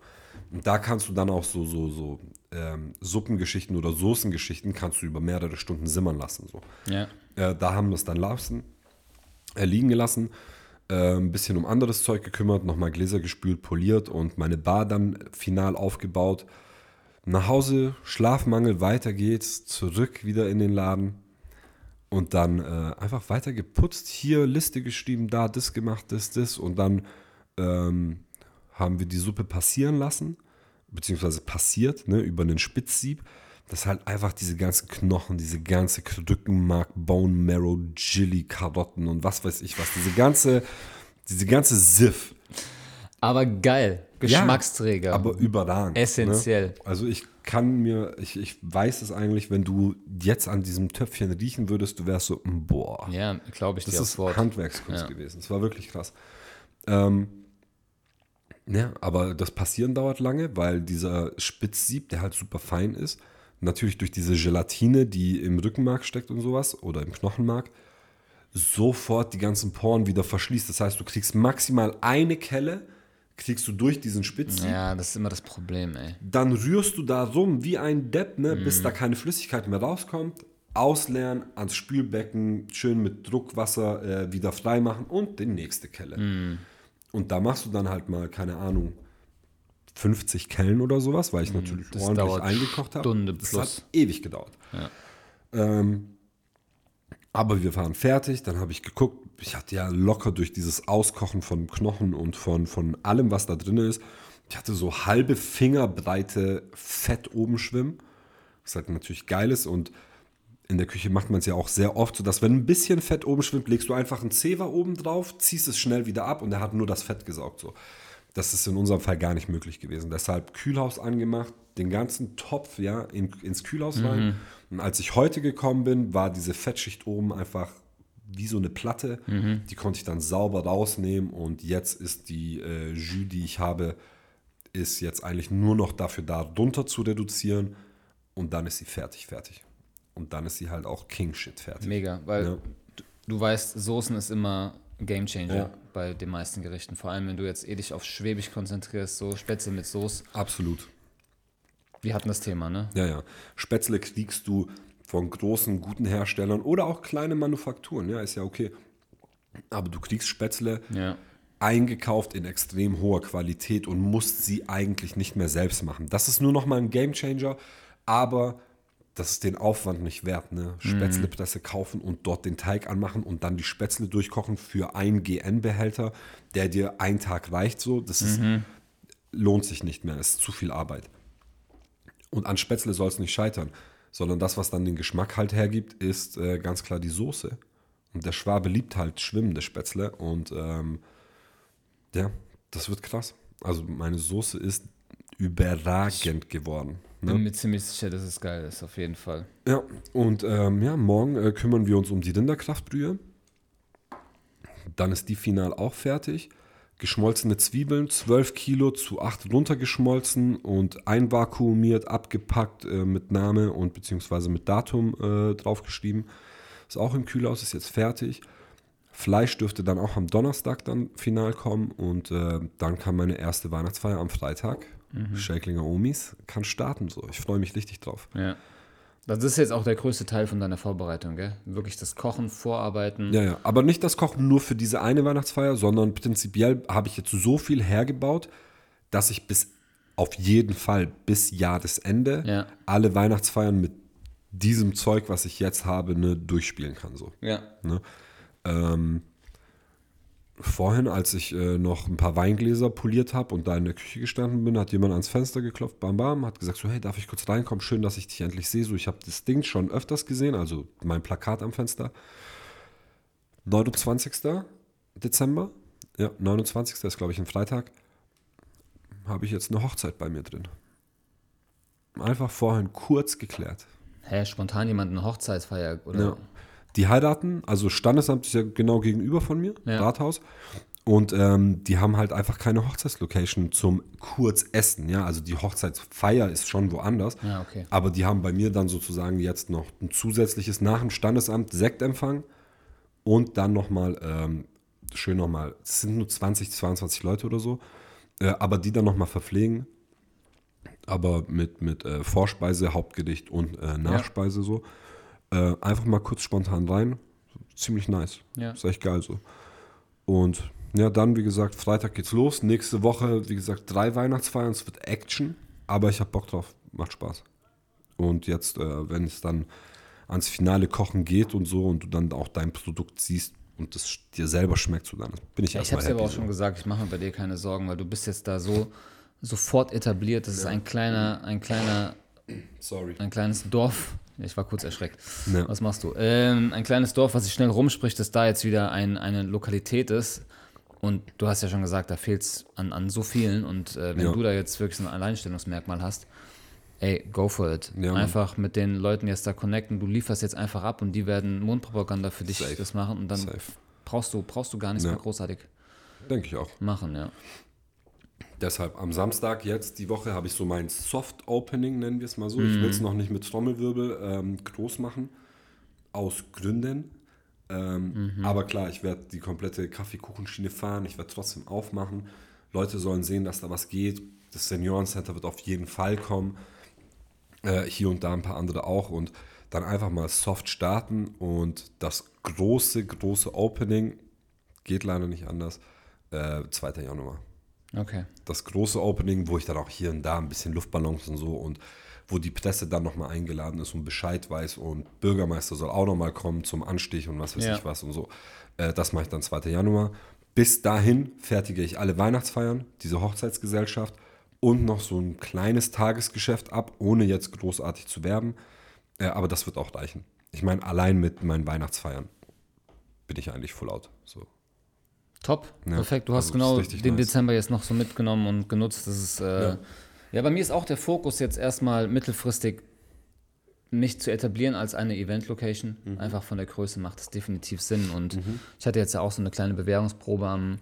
Und da kannst du dann auch so, so, so ähm, Suppengeschichten oder Soßengeschichten kannst du über mehrere Stunden simmern lassen. So. Ja. Äh, da haben wir es dann lassen, liegen gelassen, äh, ein bisschen um anderes Zeug gekümmert, nochmal Gläser gespült, poliert und meine Bar dann final aufgebaut. Nach Hause, Schlafmangel, weiter geht's, zurück wieder in den Laden und dann äh, einfach weiter geputzt. Hier Liste geschrieben, da das gemacht, das, das und dann ähm, haben wir die Suppe passieren lassen, beziehungsweise passiert, ne, über einen Spitzsieb. Das halt einfach diese ganzen Knochen, diese ganze Rückenmark, Bone Marrow, Chili, Karotten und was weiß ich was, diese ganze, diese ganze Siff. Aber geil. Geschmacksträger. Aber überragend. Essentiell. Ne? Also ich kann mir, ich, ich weiß es eigentlich, wenn du jetzt an diesem Töpfchen riechen würdest, du wärst so, mm, boah. ja, glaube ich Das dir ist aufs Wort. Handwerkskunst Ja. gewesen. Das war wirklich krass. Ähm, ja, aber das Passieren dauert lange, weil dieser Spitzsieb, der halt super fein ist, natürlich durch diese Gelatine, die im Rückenmark steckt und sowas oder im Knochenmark, sofort die ganzen Poren wieder verschließt. Das heißt, du kriegst maximal eine Kelle, kriegst du durch diesen Spitzsieb. Ja, das ist immer das Problem, ey. Dann rührst du da rum wie ein Depp, ne, Mhm. bis da keine Flüssigkeit mehr rauskommt. Ausleeren, ans Spülbecken, schön mit Druckwasser äh, wieder freimachen und die nächste Kelle. Mhm. Und da machst du dann halt mal, keine Ahnung, 50 Kellen oder sowas, weil ich natürlich Mhm. das ordentlich eingekocht habe. Das hat ewig gedauert. Ja. Ähm, aber wir waren fertig, dann habe ich geguckt, ich hatte ja locker durch dieses Auskochen von Knochen und von, von allem, was da drin ist, ich hatte so halbe Fingerbreite Fett oben schwimmen, was halt natürlich geil ist und in der Küche macht man es ja auch sehr oft so, dass wenn ein bisschen Fett oben schwimmt, legst du einfach einen Zewa oben drauf, ziehst es schnell wieder ab und er hat nur das Fett gesaugt. So. Das ist in unserem Fall gar nicht möglich gewesen. Deshalb Kühlhaus angemacht, den ganzen Topf ja, in, ins Kühlhaus rein. Und als ich heute gekommen bin, war diese Fettschicht oben einfach wie so eine Platte. Die konnte ich dann sauber rausnehmen und jetzt ist die äh, Jus, die ich habe, ist jetzt eigentlich nur noch dafür da, runter zu reduzieren und dann ist sie fertig, fertig. Und dann ist sie halt auch King-Shit fertig. Mega, weil Ja. du, du weißt, Soßen ist immer Game Changer Ja. bei den meisten Gerichten. Vor allem, wenn du jetzt eh dich auf Schwäbisch konzentrierst, so Spätzle mit Soße. Absolut. Wir hatten das Thema, ne? Ja, ja. Spätzle kriegst du von großen, guten Herstellern oder auch kleine Manufakturen. Ja, ist ja okay. Aber du kriegst Spätzle Ja. eingekauft in extrem hoher Qualität und musst sie eigentlich nicht mehr selbst machen. Das ist nur noch mal ein Gamechanger, aber das ist den Aufwand nicht wert. Ne? Spätzlepresse kaufen und dort den Teig anmachen und dann die Spätzle durchkochen für einen GN-Behälter, der dir einen Tag reicht. So, das ist, lohnt sich nicht mehr. ist zu viel Arbeit. Und an Spätzle soll es nicht scheitern, sondern das, was dann den Geschmack halt hergibt, ist äh, ganz klar die Soße. Und der Schwabe liebt halt schwimmende Spätzle und ähm, ja, das wird krass. Also meine Soße ist überragend geworden. Ne? Bin mir ziemlich sicher, dass es geil ist, auf jeden Fall. Ja, und ähm, ja, morgen äh, kümmern wir uns um die Rinderkraftbrühe. Dann ist die final auch fertig. Geschmolzene Zwiebeln, 12 Kilo zu 8 runtergeschmolzen und einvakuumiert, abgepackt äh, mit Name und beziehungsweise mit Datum äh, draufgeschrieben. Ist auch im Kühlhaus, ist jetzt fertig. Fleisch dürfte dann auch am Donnerstag dann final kommen und äh, dann kam meine erste Weihnachtsfeier am Freitag. Mhm. Schäklinger Omis kann starten so. Ich freue mich richtig drauf. Ja. Das ist jetzt auch der größte Teil von deiner Vorbereitung, gell? Wirklich das Kochen, Vorarbeiten. Ja, ja. Aber nicht das Kochen nur für diese eine Weihnachtsfeier, sondern prinzipiell habe ich jetzt so viel hergebaut, dass ich bis auf jeden Fall bis Jahresende ja. alle Weihnachtsfeiern mit diesem Zeug, was ich jetzt habe, ne, durchspielen kann. So. Ja. Ne? Ähm, vorhin, als ich äh, noch ein paar Weingläser poliert habe und da in der Küche gestanden bin, hat jemand ans Fenster geklopft, bam bam, hat gesagt so, hey, darf ich kurz reinkommen? Schön, dass ich dich endlich sehe. So, ich habe das Ding schon öfters gesehen, also mein Plakat am Fenster. 29. Dezember, ja, 29. ist glaube ich ein Freitag, habe ich jetzt eine Hochzeit bei mir drin. Einfach vorhin kurz geklärt. Hä, spontan jemand eine Hochzeitsfeier, oder? Ja. Die heiraten, also Standesamt ist ja genau gegenüber von mir, ja. Rathaus. Und ähm, die haben halt einfach keine Hochzeitslocation zum Kurzessen. Ja, also die Hochzeitsfeier ist schon woanders. Ja, okay. Aber die haben bei mir dann sozusagen jetzt noch ein zusätzliches nach dem Standesamt Sektempfang und dann nochmal, ähm, schön nochmal, es sind nur 20, 22 Leute oder so, äh, aber die dann nochmal verpflegen. Aber mit, mit äh, Vorspeise, Hauptgericht und äh, Nachspeise ja. so. Äh, einfach mal kurz spontan rein. Ziemlich nice. Ja. Ist echt geil so. Und ja, dann, wie gesagt, Freitag geht's los. Nächste Woche, wie gesagt, drei Weihnachtsfeiern. Es wird Action, aber ich habe Bock drauf. Macht Spaß. Und jetzt, äh, wenn es dann ans finale Kochen geht und so und du dann auch dein Produkt siehst und das dir selber schmeckt, so dann bin ich ja, Ich habe es aber auch so. schon gesagt, ich mache mir bei dir keine Sorgen, weil du bist jetzt da so sofort etabliert. Das ja. ist ein kleiner, ein kleiner, Sorry. ein kleines Dorf ich war kurz erschreckt. Ja. Was machst du? Ähm, ein kleines Dorf, was sich schnell rumspricht, dass da jetzt wieder ein, eine Lokalität ist. Und du hast ja schon gesagt, da fehlt es an, an so vielen. Und äh, wenn ja. du da jetzt wirklich so ein Alleinstellungsmerkmal hast, ey, go for it. Ja, einfach mit den Leuten jetzt da connecten. Du lieferst jetzt einfach ab und die werden Mundpropaganda für dich Safe. das machen. Und dann Safe. brauchst du, brauchst du gar nichts mehr großartig Denke ich auch. machen, ja. Deshalb am Samstag jetzt die Woche habe ich so mein Soft Opening, nennen wir es mal so. Mhm. Ich will es noch nicht mit Trommelwirbel ähm, groß machen, aus Gründen. Ähm, mhm. Aber klar, ich werde die komplette Kaffeekuchenschiene fahren, ich werde trotzdem aufmachen. Leute sollen sehen, dass da was geht. Das Seniorencenter wird auf jeden Fall kommen. Äh, hier und da ein paar andere auch. Und dann einfach mal soft starten. Und das große, große Opening geht leider nicht anders. Äh, 2. Januar. Okay. Das große Opening, wo ich dann auch hier und da ein bisschen Luftballons und so und wo die Presse dann nochmal eingeladen ist und Bescheid weiß und Bürgermeister soll auch nochmal kommen zum Anstich und was weiß ja. ich was und so. Äh, das mache ich dann 2. Januar. Bis dahin fertige ich alle Weihnachtsfeiern, diese Hochzeitsgesellschaft und noch so ein kleines Tagesgeschäft ab, ohne jetzt großartig zu werben. Äh, aber das wird auch reichen. Ich meine, allein mit meinen Weihnachtsfeiern bin ich eigentlich full out. So. Top, ja, perfekt. Du hast also genau den nice. Dezember jetzt noch so mitgenommen und genutzt. Das ist, äh, ja. ja, bei mir ist auch der Fokus jetzt erstmal mittelfristig mich zu etablieren als eine Event-Location. Mhm. Einfach von der Größe macht es definitiv Sinn. Und mhm. ich hatte jetzt ja auch so eine kleine Bewährungsprobe am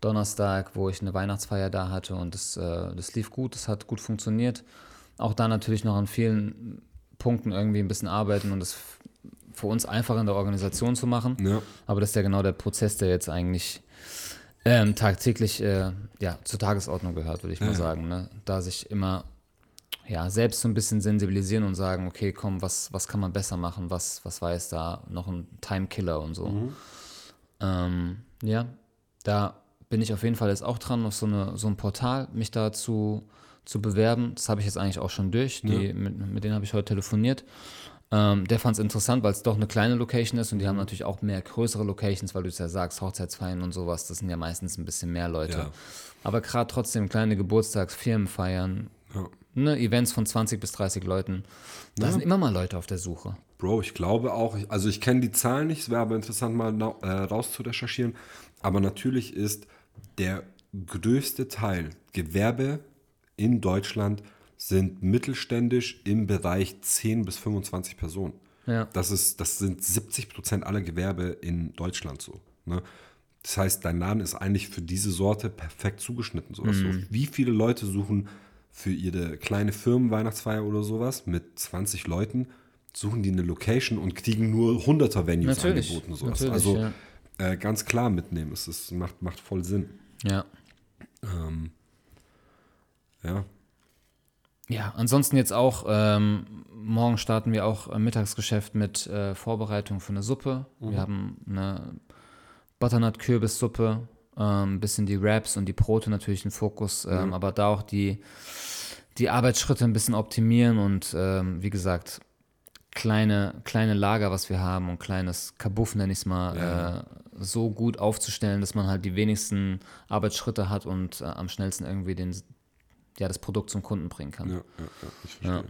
Donnerstag, wo ich eine Weihnachtsfeier da hatte und das, äh, das lief gut, das hat gut funktioniert. Auch da natürlich noch an vielen Punkten irgendwie ein bisschen arbeiten und das für uns einfach in der Organisation zu machen. Ja. Aber das ist ja genau der Prozess, der jetzt eigentlich ähm, tagtäglich äh, ja, zur Tagesordnung gehört, würde ich mal sagen. Ne? Da sich immer ja, selbst so ein bisschen sensibilisieren und sagen, okay, komm, was, was kann man besser machen, was, was war jetzt da noch ein Timekiller und so. Mhm. Ähm, ja, da bin ich auf jeden Fall jetzt auch dran, auf so, eine, so ein Portal mich da zu, zu bewerben. Das habe ich jetzt eigentlich auch schon durch. Die, ja. mit, mit denen habe ich heute telefoniert. Ähm, der fand es interessant, weil es doch eine kleine Location ist und die haben natürlich auch mehr größere Locations, weil du es ja sagst, Hochzeitsfeiern und sowas, das sind ja meistens ein bisschen mehr Leute. Ja. Aber gerade trotzdem kleine Geburtstags-, Firmenfeiern, ja. ne, Events von 20 bis 30 Leuten, da ja. sind immer mal Leute auf der Suche. Bro, ich glaube auch, also ich kenne die Zahlen nicht, es wäre aber interessant mal äh, rauszurecherchieren, aber natürlich ist der größte Teil Gewerbe in Deutschland sind mittelständisch im Bereich 10 bis 25 Personen. Ja. Das, ist, das sind 70 Prozent aller Gewerbe in Deutschland so. Ne? Das heißt, dein Laden ist eigentlich für diese Sorte perfekt zugeschnitten. Sowas. So, wie viele Leute suchen für ihre kleine Firmenweihnachtsfeier oder sowas mit 20 Leuten, suchen die eine Location und kriegen nur 100er Venues Natürlich, angeboten. Sowas. also ja. äh, ganz klar mitnehmen. Es ist, macht, macht voll Sinn. Ja. Ja. Ja, ansonsten jetzt auch, ähm, morgen starten wir auch ein Mittagsgeschäft mit äh, Vorbereitung für eine Suppe. Wir haben eine Butternut-Kürbissuppe, ein ähm, bisschen die Wraps und die Brote natürlich im Fokus, ähm, aber da auch die, die Arbeitsschritte ein bisschen optimieren und ähm, wie gesagt, kleine, kleine Lager, was wir haben und kleines Kabuff, nenne ich es mal, Ja. äh, so gut aufzustellen, dass man halt die wenigsten Arbeitsschritte hat und äh, am schnellsten irgendwie den, ja, das Produkt zum Kunden bringen kann. Ja, ja, ja, ich verstehe.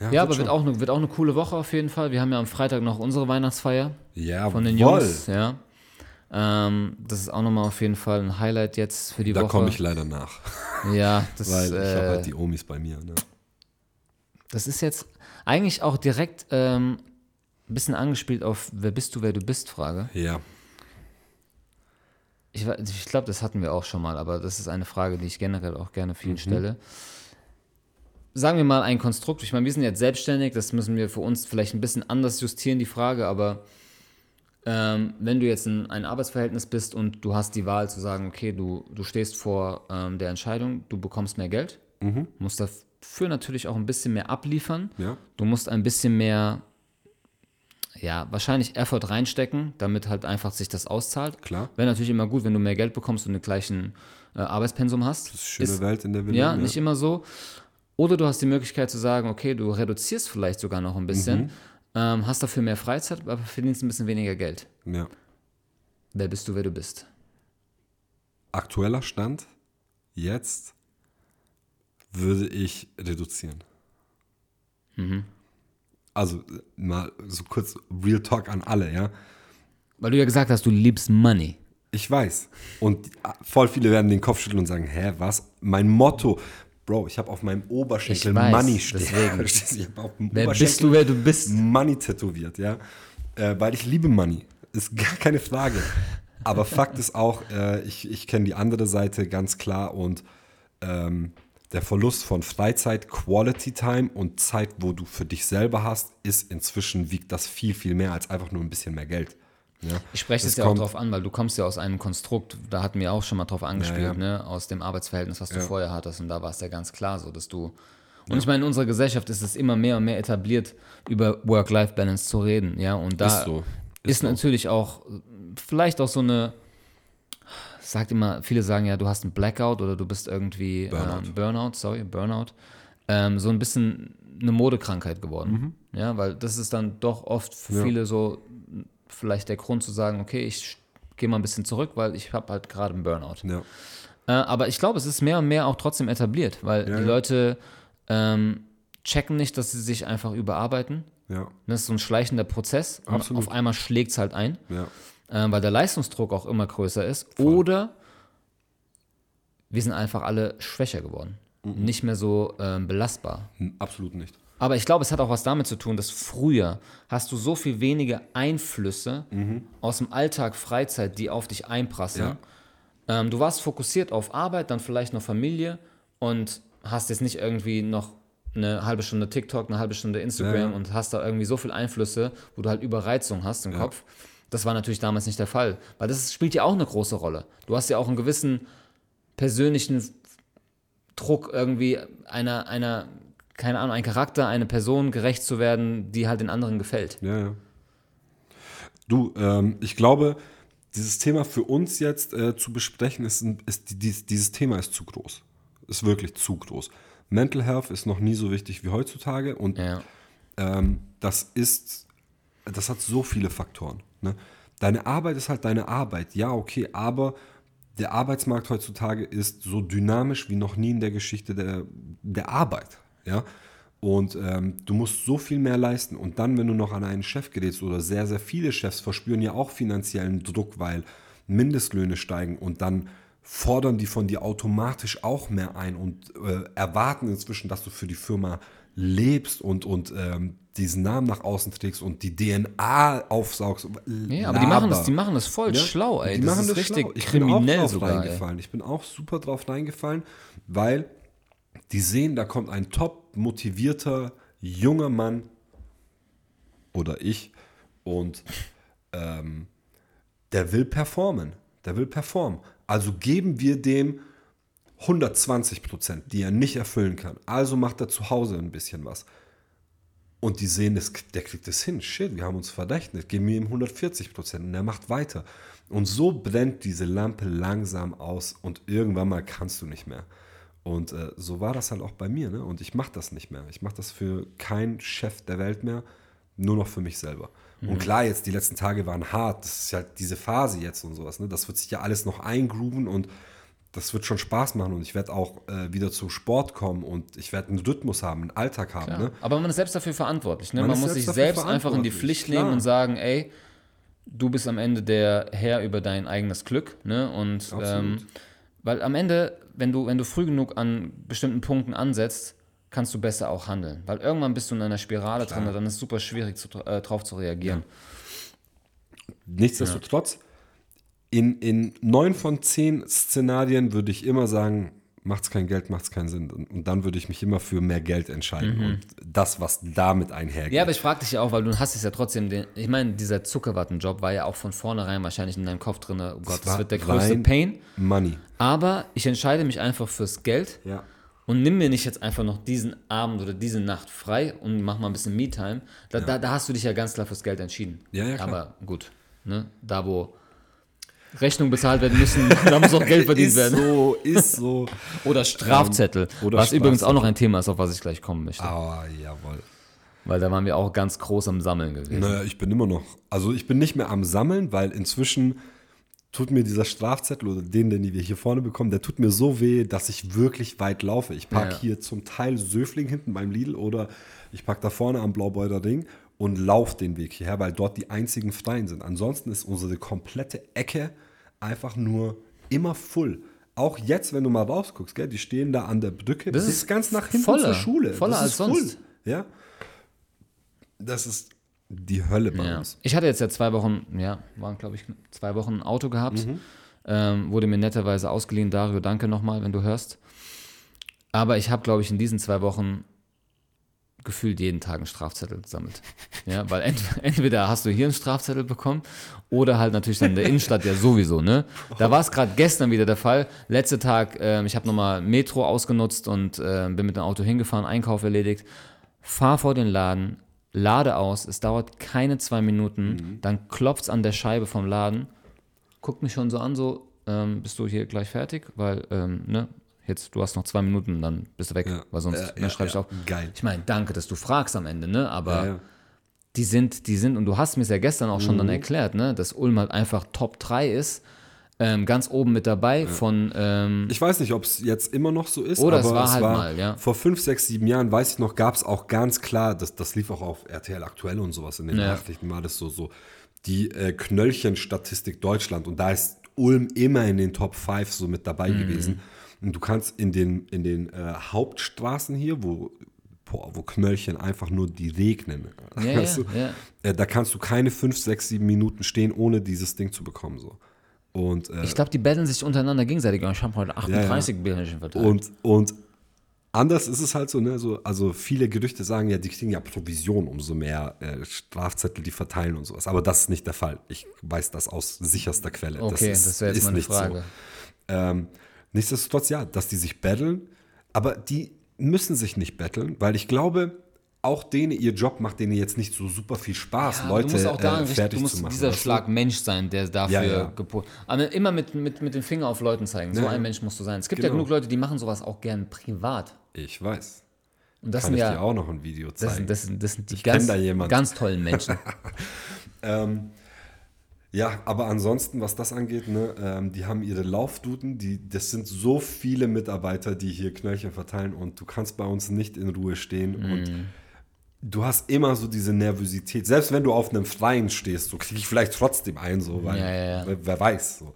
Ja, wird aber schon. wird auch, eine, wird auch eine coole Woche auf jeden Fall. Wir haben ja am Freitag noch unsere Weihnachtsfeier ja, von den Jungs. Ja. Ähm, das ist auch nochmal auf jeden Fall ein Highlight jetzt für die Da Woche. komme ich leider nach, Ja, das, weil ich habe äh, halt die Omis bei mir. Ne? das ist jetzt eigentlich auch direkt ähm, ein bisschen angespielt auf Wer bist du, wer du bist Frage. Ja, Ich, ich glaube, das hatten wir auch schon mal, aber das ist eine Frage, die ich generell auch gerne Mhm. vielen stelle. Sagen wir mal ein Konstrukt. Ich meine, wir sind jetzt selbstständig, das müssen wir für uns vielleicht ein bisschen anders justieren, die Frage, aber ähm, wenn du jetzt in ein Arbeitsverhältnis bist und du hast die Wahl zu sagen, okay, du, du stehst vor ähm, der Entscheidung, du bekommst mehr Geld, musst dafür natürlich auch ein bisschen mehr abliefern. ja, Du musst ein bisschen mehr, ja, wahrscheinlich Effort reinstecken, damit halt einfach sich das auszahlt. Klar. Wäre natürlich immer gut, wenn du mehr Geld bekommst und den gleichen äh, Arbeitspensum hast. das ist eine schöne Welt, in der wir Ja, leben. nicht immer so. Oder du hast die Möglichkeit zu sagen, okay, du reduzierst vielleicht sogar noch ein bisschen, ähm, hast dafür mehr Freizeit, aber verdienst ein bisschen weniger Geld. Ja. Wer bist du, wer du bist? Aktueller Stand, jetzt würde ich reduzieren. Mhm. Also mal so kurz Real Talk an alle, ja. Weil du ja gesagt hast, du liebst Money. Ich weiß. Und voll viele werden den Kopf schütteln und sagen, hä, was? Mein Motto, Bro, ich habe auf meinem Oberschenkel weiß, Money stehen. ich habe auf dem Wer Oberschenkel bist du, wer du bist? Money tätowiert, ja. Äh, weil ich liebe Money. Ist gar keine Frage. Aber Fakt ist auch, äh, ich, ich kenne die andere Seite ganz klar und ähm, der Verlust von Freizeit, Quality Time und Zeit, wo du für dich selber hast, ist inzwischen wiegt das viel, viel mehr als einfach nur ein bisschen mehr Geld. Ja? Ich spreche es Das ja auch drauf an, weil du kommst ja aus einem Konstrukt, da hatten wir auch schon mal drauf angespielt, Ja, ja. Ne, aus dem Arbeitsverhältnis, was du vorher hattest. Und da war es ja ganz klar so, dass du. Und ich meine, in unserer Gesellschaft ist es immer mehr und mehr etabliert, über Work-Life-Balance zu reden. Ja, und da Ist so. ist, Ist so. natürlich auch vielleicht auch so eine. Sagt immer, viele sagen ja, du hast einen Blackout oder du bist irgendwie Burnout. Ähm, Burnout, sorry, Burnout. Ähm, so ein bisschen eine Modekrankheit geworden. Ja, weil das ist dann doch oft für Mhm. Ja. viele so vielleicht der Grund zu sagen, okay, ich gehe mal ein bisschen zurück, weil ich habe halt gerade einen Burnout. Ja. Äh, aber ich glaube, es ist mehr und mehr auch trotzdem etabliert, weil Ja, die. Leute ähm, checken nicht, dass sie sich einfach überarbeiten. Ja. Das ist so ein schleichender Prozess und Absolut. auf einmal schlägt es halt ein, Ja. Äh, weil der Leistungsdruck auch immer größer ist. Oder wir sind einfach alle schwächer geworden. Mhm. Nicht mehr so ähm, belastbar. Absolut nicht. Aber ich glaube, es hat auch was damit zu tun, dass früher hast du so viel weniger Einflüsse aus dem Alltag, Freizeit, die auf dich einprasseln. Ähm, du warst fokussiert auf Arbeit, dann vielleicht noch Familie und hast jetzt nicht irgendwie noch eine halbe Stunde TikTok, eine halbe Stunde Instagram Ja, ja. und hast da irgendwie so viel Einflüsse, wo du halt Überreizung hast im Ja. Kopf. Das war natürlich damals nicht der Fall, weil das spielt ja auch eine große Rolle. Du hast ja auch einen gewissen persönlichen Druck irgendwie einer, einer, keine Ahnung, ein Charakter, eine Person gerecht zu werden, die halt den anderen gefällt. Ja, ja. Du, ähm, ich glaube, dieses Thema für uns jetzt äh, zu besprechen, ist, ist dieses, dieses Thema ist zu groß. Ist wirklich zu groß. Mental Health ist noch nie so wichtig wie heutzutage und Ja. ähm, das ist, das hat so viele Faktoren. Ne? Deine Arbeit ist halt deine Arbeit, ja, okay, aber der Arbeitsmarkt heutzutage ist so dynamisch wie noch nie in der Geschichte der, der Arbeit, ja. Und ähm, du musst so viel mehr leisten. Und dann, wenn du noch an einen Chef gerätst, oder sehr, sehr viele Chefs verspüren ja auch finanziellen Druck, weil Mindestlöhne steigen und dann fordern die von dir automatisch auch mehr ein und äh, erwarten inzwischen, dass du für die Firma lebst und, und ähm, diesen Namen nach außen trägst und die DNA aufsaugst. Ja, aber die machen das, die machen das voll ja? schlau, ey. Die das machen ist das richtig schlau. Ich kriminell bin auch drauf sogar. reingefallen. Ich bin auch super drauf reingefallen, weil die sehen, da kommt ein top motivierter junger Mann oder ich und ähm, der will performen. Der will performen. Also geben wir dem 120 Prozent, die er nicht erfüllen kann. Also macht er zu Hause ein bisschen was. Und die sehen, das, der kriegt das hin. Shit, wir haben uns verdächtigt. Geben wir ihm 140 Prozent und er macht weiter. Und so brennt diese Lampe langsam aus und irgendwann mal kannst du nicht mehr. Und äh, so war das halt auch bei mir. Ne? Und ich mache das nicht mehr. Ich mache das für keinen Chef der Welt mehr, nur noch für mich selber. Mhm. Und klar, jetzt die letzten Tage waren hart. Das ist halt diese Phase jetzt und sowas. Ne? Das wird sich ja alles noch eingrooven und das wird schon Spaß machen und ich werde auch äh, wieder zum Sport kommen und ich werde einen Rhythmus haben, einen Alltag haben. Ne? Aber man ist selbst dafür verantwortlich. Ne? Man, man muss sich selbst einfach in die Pflicht Klar. nehmen und sagen, ey, du bist am Ende der Herr über dein eigenes Glück. Ne? Und ähm, weil am Ende, wenn du, wenn du früh genug an bestimmten Punkten ansetzt, kannst du besser auch handeln. Weil irgendwann bist du in einer Spirale Klar. drin und dann ist es super schwierig, zu, äh, drauf zu reagieren. Ja. Nichtsdestotrotz, in, in neun von zehn Szenarien würde ich immer sagen, macht es kein Geld, macht es keinen Sinn. Und dann würde ich mich immer für mehr Geld entscheiden mhm. und das, was damit einhergeht. Ja, aber ich frage dich ja auch, weil du hast es ja trotzdem, den, ich meine, dieser Zuckerwattenjob war ja auch von vornherein wahrscheinlich in deinem Kopf drin, oh Gott, das, das wird der größte Pain. Money. Aber ich entscheide mich einfach fürs Geld. Ja. Und nimm mir nicht jetzt einfach noch diesen Abend oder diese Nacht frei und mach mal ein bisschen Me-Time. Da, ja. da, da, hast du dich ja ganz klar fürs Geld entschieden. Ja, ja, klar. Aber gut, ne? da wo Rechnungen bezahlt werden müssen, da muss auch Geld verdient ist werden. So, ist so. oder Strafzettel, ähm, oder was übrigens auch noch ein Thema ist, auf was ich gleich kommen möchte. Ah, jawohl. Weil da waren wir auch ganz groß am Sammeln gewesen. Naja, ich bin immer noch, also ich bin nicht mehr am Sammeln, weil inzwischen tut mir dieser Strafzettel oder den, den wir hier vorne bekommen, der tut mir so weh, dass ich wirklich weit laufe. Ich parke ja. hier zum Teil Söfling hinten beim Lidl oder ich parke da vorne am Blaubeuter Ring und laufe den Weg hierher, weil dort die einzigen Freien sind. Ansonsten ist unsere komplette Ecke einfach nur immer voll. Auch jetzt, wenn du mal rausguckst, gell, die stehen da an der Brücke. Das, das ist ganz nach hinten voller, zur Schule. Voller als sonst. Voll, ja. Das ist die Hölle bei ja. uns. Ich hatte jetzt ja zwei Wochen, ja, waren glaube ich zwei Wochen ein Auto gehabt. Mhm. Ähm, wurde mir netterweise ausgeliehen. Dario, danke nochmal, wenn du hörst. Aber ich habe, glaube ich, in diesen zwei Wochen gefühlt jeden Tag einen Strafzettel gesammelt. Ja, weil ent entweder hast du hier einen Strafzettel bekommen oder halt natürlich dann in der Innenstadt ja sowieso, ne? Da war es gerade gestern wieder der Fall. Letzter Tag, äh, ich habe nochmal Metro ausgenutzt und äh, bin mit dem Auto hingefahren, Einkauf erledigt, fahr vor den Laden, lade aus, es dauert keine zwei Minuten, mhm. dann klopft es an der Scheibe vom Laden, guckt mich schon so an, so, ähm, bist du hier gleich fertig? Weil, ähm, ne, jetzt, du hast noch zwei Minuten, dann bist du weg, ja. weil sonst äh, ne, ja, schreibe ich ja. auf. Geil. Ich meine, danke, dass du fragst am Ende, ne? Aber die sind, die sind, und du hast mir es ja gestern auch schon mhm. dann erklärt, ne, dass Ulm halt einfach Top 3 ist. Ähm, ganz oben mit dabei von. Ähm, ich weiß nicht, ob es jetzt immer noch so ist, oder aber es war es halt war mal, ja. vor fünf, sechs, sieben Jahren, weiß ich noch, gab es auch ganz klar, das, das lief auch auf RTL aktuell und sowas in den Ja. Nachrichten, war das so, so die äh, Knöllchenstatistik Deutschland und da ist Ulm immer in den Top 5 so mit dabei Mhm. gewesen. Und du kannst in den, in den äh, Hauptstraßen hier, wo, boah, wo Knöllchen einfach nur die regnen, Ja, weißt ja, du, ja. äh, da kannst du keine fünf, sechs, sieben Minuten stehen, ohne dieses Ding zu bekommen. So. Und, äh, Ich glaube, die betteln sich untereinander gegenseitig. Ich habe heute 38 Bierchen verteilt. und, und anders ist es halt so, ne? So, also viele Gerüchte sagen ja, die kriegen ja Provision, umso mehr äh, Strafzettel die verteilen und sowas. Aber das ist nicht der Fall. Ich weiß das aus sicherster Quelle. okay, das, das, ist, wäre jetzt ist meine nicht Frage. So. Ähm, nichtsdestotrotz, ja, dass die sich battlen, aber die müssen sich nicht battlen, weil ich glaube, auch denen ihr Job macht denen jetzt nicht so super viel Spaß, Ja, Leute du musst auch da äh, fertig du musst zu machen. dieser? Schlag Mensch sein, der dafür Ja, ja. gepult. Aber immer mit, mit, mit dem Finger auf Leuten zeigen. So Ja, ein ja. Mensch musst du sein. Es gibt ja Genau. genug Leute, die machen sowas auch gern privat. Ich weiß. Und das Kann sind ich ja dir auch noch ein Video das zeigen. sind, das sind, das sind die ganz, ganz tollen Menschen. Ähm, ja, aber ansonsten, was das angeht, ne, ähm, die haben ihre Laufduden, die, das sind so viele Mitarbeiter, die hier Knöllchen verteilen und du kannst bei uns nicht in Ruhe stehen Mhm. und du hast immer so diese Nervosität. Selbst wenn du auf einem Freien stehst, so kriege ich vielleicht trotzdem ein, so, weil Ja, ja, ja. Wer, wer weiß. So.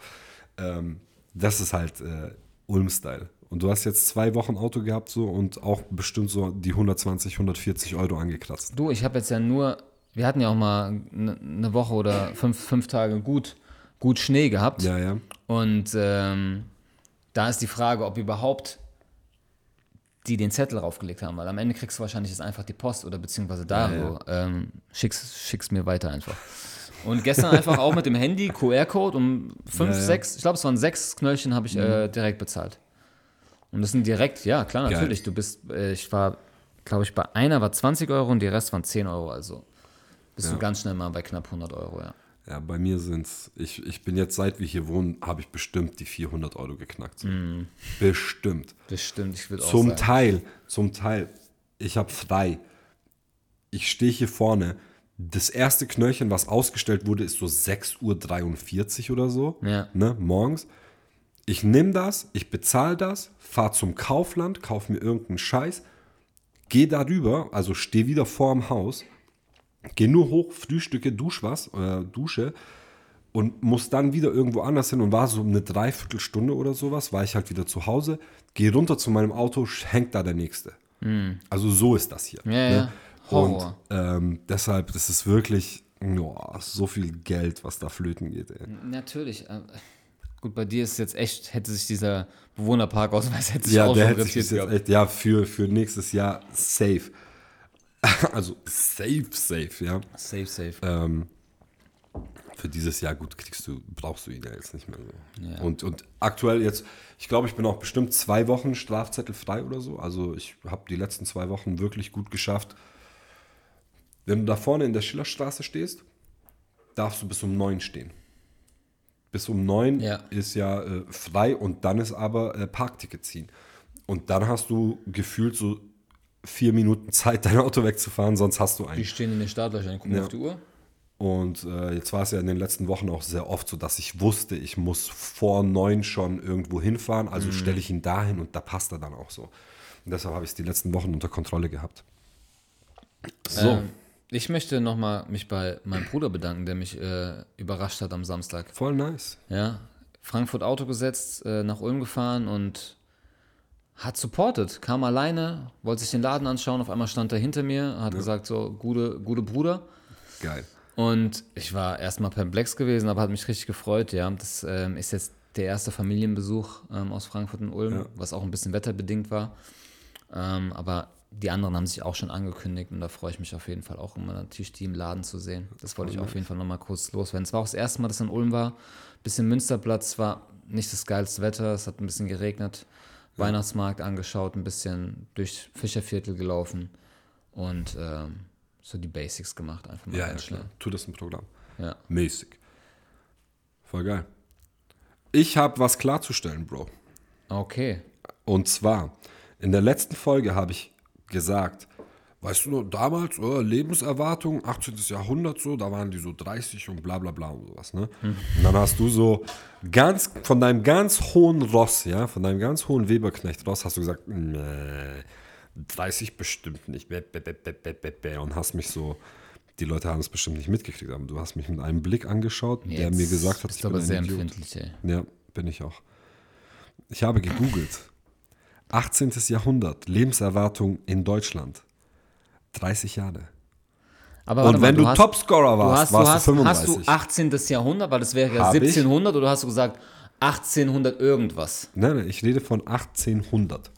Ähm, Das ist halt äh, Ulm-Style. Und du hast jetzt zwei Wochen Auto gehabt so und auch bestimmt so die 120, 140 Euro angekratzt. Du, ich habe jetzt ja nur, wir hatten ja auch mal eine ne Woche oder fünf, fünf Tage gut, gut Schnee gehabt. Ja, ja. Und ähm, da ist die Frage, ob überhaupt die den Zettel raufgelegt haben, weil am Ende kriegst du wahrscheinlich jetzt einfach die Post oder beziehungsweise da, Ja, ja. ähm, schickst, schickst mir weiter einfach. Und gestern einfach auch mit dem Handy QR-Code um fünf, Ja, sechs, ich glaube es waren sechs Knöllchen, habe ich äh, direkt bezahlt. Und das sind direkt, ja klar, Geil. natürlich. Du bist, äh, ich war, glaube ich, bei einer war 20 Euro und die Rest waren 10 Euro, also bist Ja. du ganz schnell mal bei knapp 100 Euro, ja. Ja, bei mir sind's, ich, ich bin jetzt, seit wir hier wohnen, habe ich bestimmt die 400 Euro geknackt. so. Bestimmt. Bestimmt, ich würde auch Zum sagen. Teil, zum Teil, ich habe frei. Ich stehe hier vorne. Das erste Knöllchen, was ausgestellt wurde, ist so 6.43 Uhr oder so. Ja. Ne, morgens. Ich nehme das, ich bezahle das, fahre zum Kaufland, kaufe mir irgendeinen Scheiß, gehe darüber, also stehe wieder vorm Haus, gehe nur hoch, frühstücke, dusch was, äh, dusche und muss dann wieder irgendwo anders hin und war so eine Dreiviertelstunde oder sowas, war ich halt wieder zu Hause, gehe runter zu meinem Auto, hängt da der nächste. Also so ist das hier. Ja, ja. Horror. Und ähm, deshalb, das ist wirklich joa, so viel Geld, was da flöten geht. Ey. Natürlich. äh, Gut, bei dir ist jetzt echt, hätte sich dieser Bewohnerparkausweis hätte sich Ja, auch der hätte sich jetzt echt, ja, für, für nächstes Jahr safe. Also safe, safe, ja. Safe, safe. Ähm, für dieses Jahr gut kriegst du, brauchst du ihn ja jetzt nicht mehr so. Ja. Und, und aktuell jetzt, ich glaube, ich bin auch bestimmt zwei Wochen Strafzettel frei oder so. Also ich habe die letzten zwei Wochen wirklich gut geschafft. Wenn du da vorne in der Schillerstraße stehst, darfst du bis um neun stehen. Bis um neun Ja. ist ja äh, frei und dann ist aber äh, Parkticket ziehen. Und dann hast du gefühlt so vier Minuten Zeit, dein Auto wegzufahren, sonst hast du einen. Die stehen in den Startlöchern, gucken Ja. auf die Uhr. Und äh, jetzt war es ja in den letzten Wochen auch sehr oft so, dass ich wusste, ich muss vor neun schon irgendwo hinfahren. Also stelle ich ihn dahin und da passt er dann auch so. Und deshalb habe ich es die letzten Wochen unter Kontrolle gehabt. So, Ähm, ich möchte nochmal mich bei meinem Bruder bedanken, der mich äh, überrascht hat am Samstag. voll nice. Ja, Frankfurt Auto gesetzt, äh, nach Ulm gefahren und hat supportet. Kam alleine, wollte sich den Laden anschauen, auf einmal stand er hinter mir, hat gesagt so, gute, gute Bruder. Geil. Und ich war erstmal perplex gewesen, aber hat mich richtig gefreut, ja. Das ähm, ist jetzt der erste Familienbesuch ähm, aus Frankfurt und Ulm, Ja. was auch ein bisschen wetterbedingt war. Ähm, aber die anderen haben sich auch schon angekündigt und da freue ich mich auf jeden Fall auch immer natürlich die im Laden zu sehen. Das wollte ich auf jeden Fall nochmal kurz loswerden. Es war auch das erste Mal, dass es in Ulm war. Bisschen Münsterplatz war nicht das geilste Wetter, es hat ein bisschen geregnet. Weihnachtsmarkt angeschaut, ein bisschen durch Fischerviertel gelaufen und ähm, so die Basics gemacht, einfach mal Ja, ja, ganz klar. schnell. Tu das im Programm. Ja. Mäßig. Voll geil. Ich habe was klarzustellen, Bro. Okay. Und zwar, in der letzten Folge habe ich gesagt, weißt du damals, oh, Lebenserwartung, 18. Jahrhundert so, da waren die so 30 und bla bla bla und sowas, ne? Und dann hast du so ganz, von deinem ganz hohen Ross, ja, von deinem ganz hohen Weberknecht Ross, hast du gesagt, nee, 30 bestimmt nicht, und hast mich so, die Leute haben es bestimmt nicht mitgekriegt, aber du hast mich mit einem Blick angeschaut, der Jetzt mir gesagt hat, bist du aber ein sehr Idiot. empfindlich, ey. Ja, bin ich auch. Ich habe gegoogelt. 18. Jahrhundert, Lebenserwartung in Deutschland. 30 Jahre. Aber Und warte mal, wenn du, hast- Topscorer du warst, hast, du warst hast, du 35. hast du 18. Jahrhundert, weil das wäre ja Hab ich. 1700 oder hast du gesagt 1800 irgendwas? nein, nein, ich rede von 1800.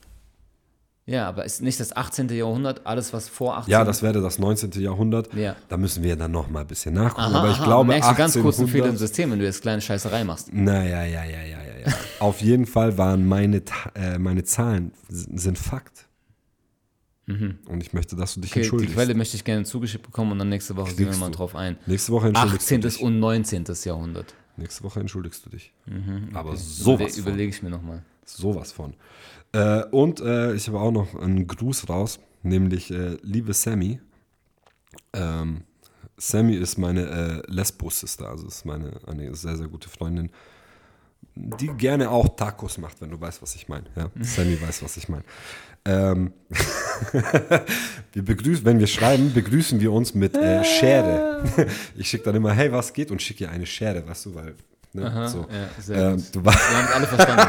Ja, aber ist nicht das 18. Jahrhundert alles, was vor 18. Ja, das wäre das 19. Jahrhundert. Ja. Da müssen wir dann noch mal ein bisschen nachgucken. Aha, aber ich aha, glaube, merkst du ganz kurz einen Fehler im 1800 System, wenn du jetzt kleine Scheißerei machst. Naja, ja, ja, ja, ja, ja. Auf jeden Fall waren meine, äh, meine Zahlen sind Fakt. Und ich möchte, dass du dich Mhm. Okay, die entschuldigst. Quelle möchte ich gerne zugeschickt bekommen und dann nächste Woche gehen wir mal du. drauf ein. Nächste Woche entschuldigst 18. du dich. und 19. Jahrhundert. Nächste Woche entschuldigst du dich. Aber Überle sowas von. überlege ich mir nochmal. Sowas von. Äh, und äh, ich habe auch noch einen Gruß raus, nämlich äh, liebe Sammy. Ähm, Sammy ist meine äh, Lesbo-Sister, also ist meine eine sehr, sehr gute Freundin, die gerne auch Tacos macht, wenn du weißt, was ich meine. Ja? Sammy weiß, was ich meine. Ähm, wir begrüßen, wenn wir schreiben, begrüßen wir uns mit äh, Schere. Ich schicke dann immer, hey, was geht? Und schicke ihr eine Schere, weißt du, weil Ne? Aha, so. ja, sehr Ähm, gut. du Wir haben alle verstanden.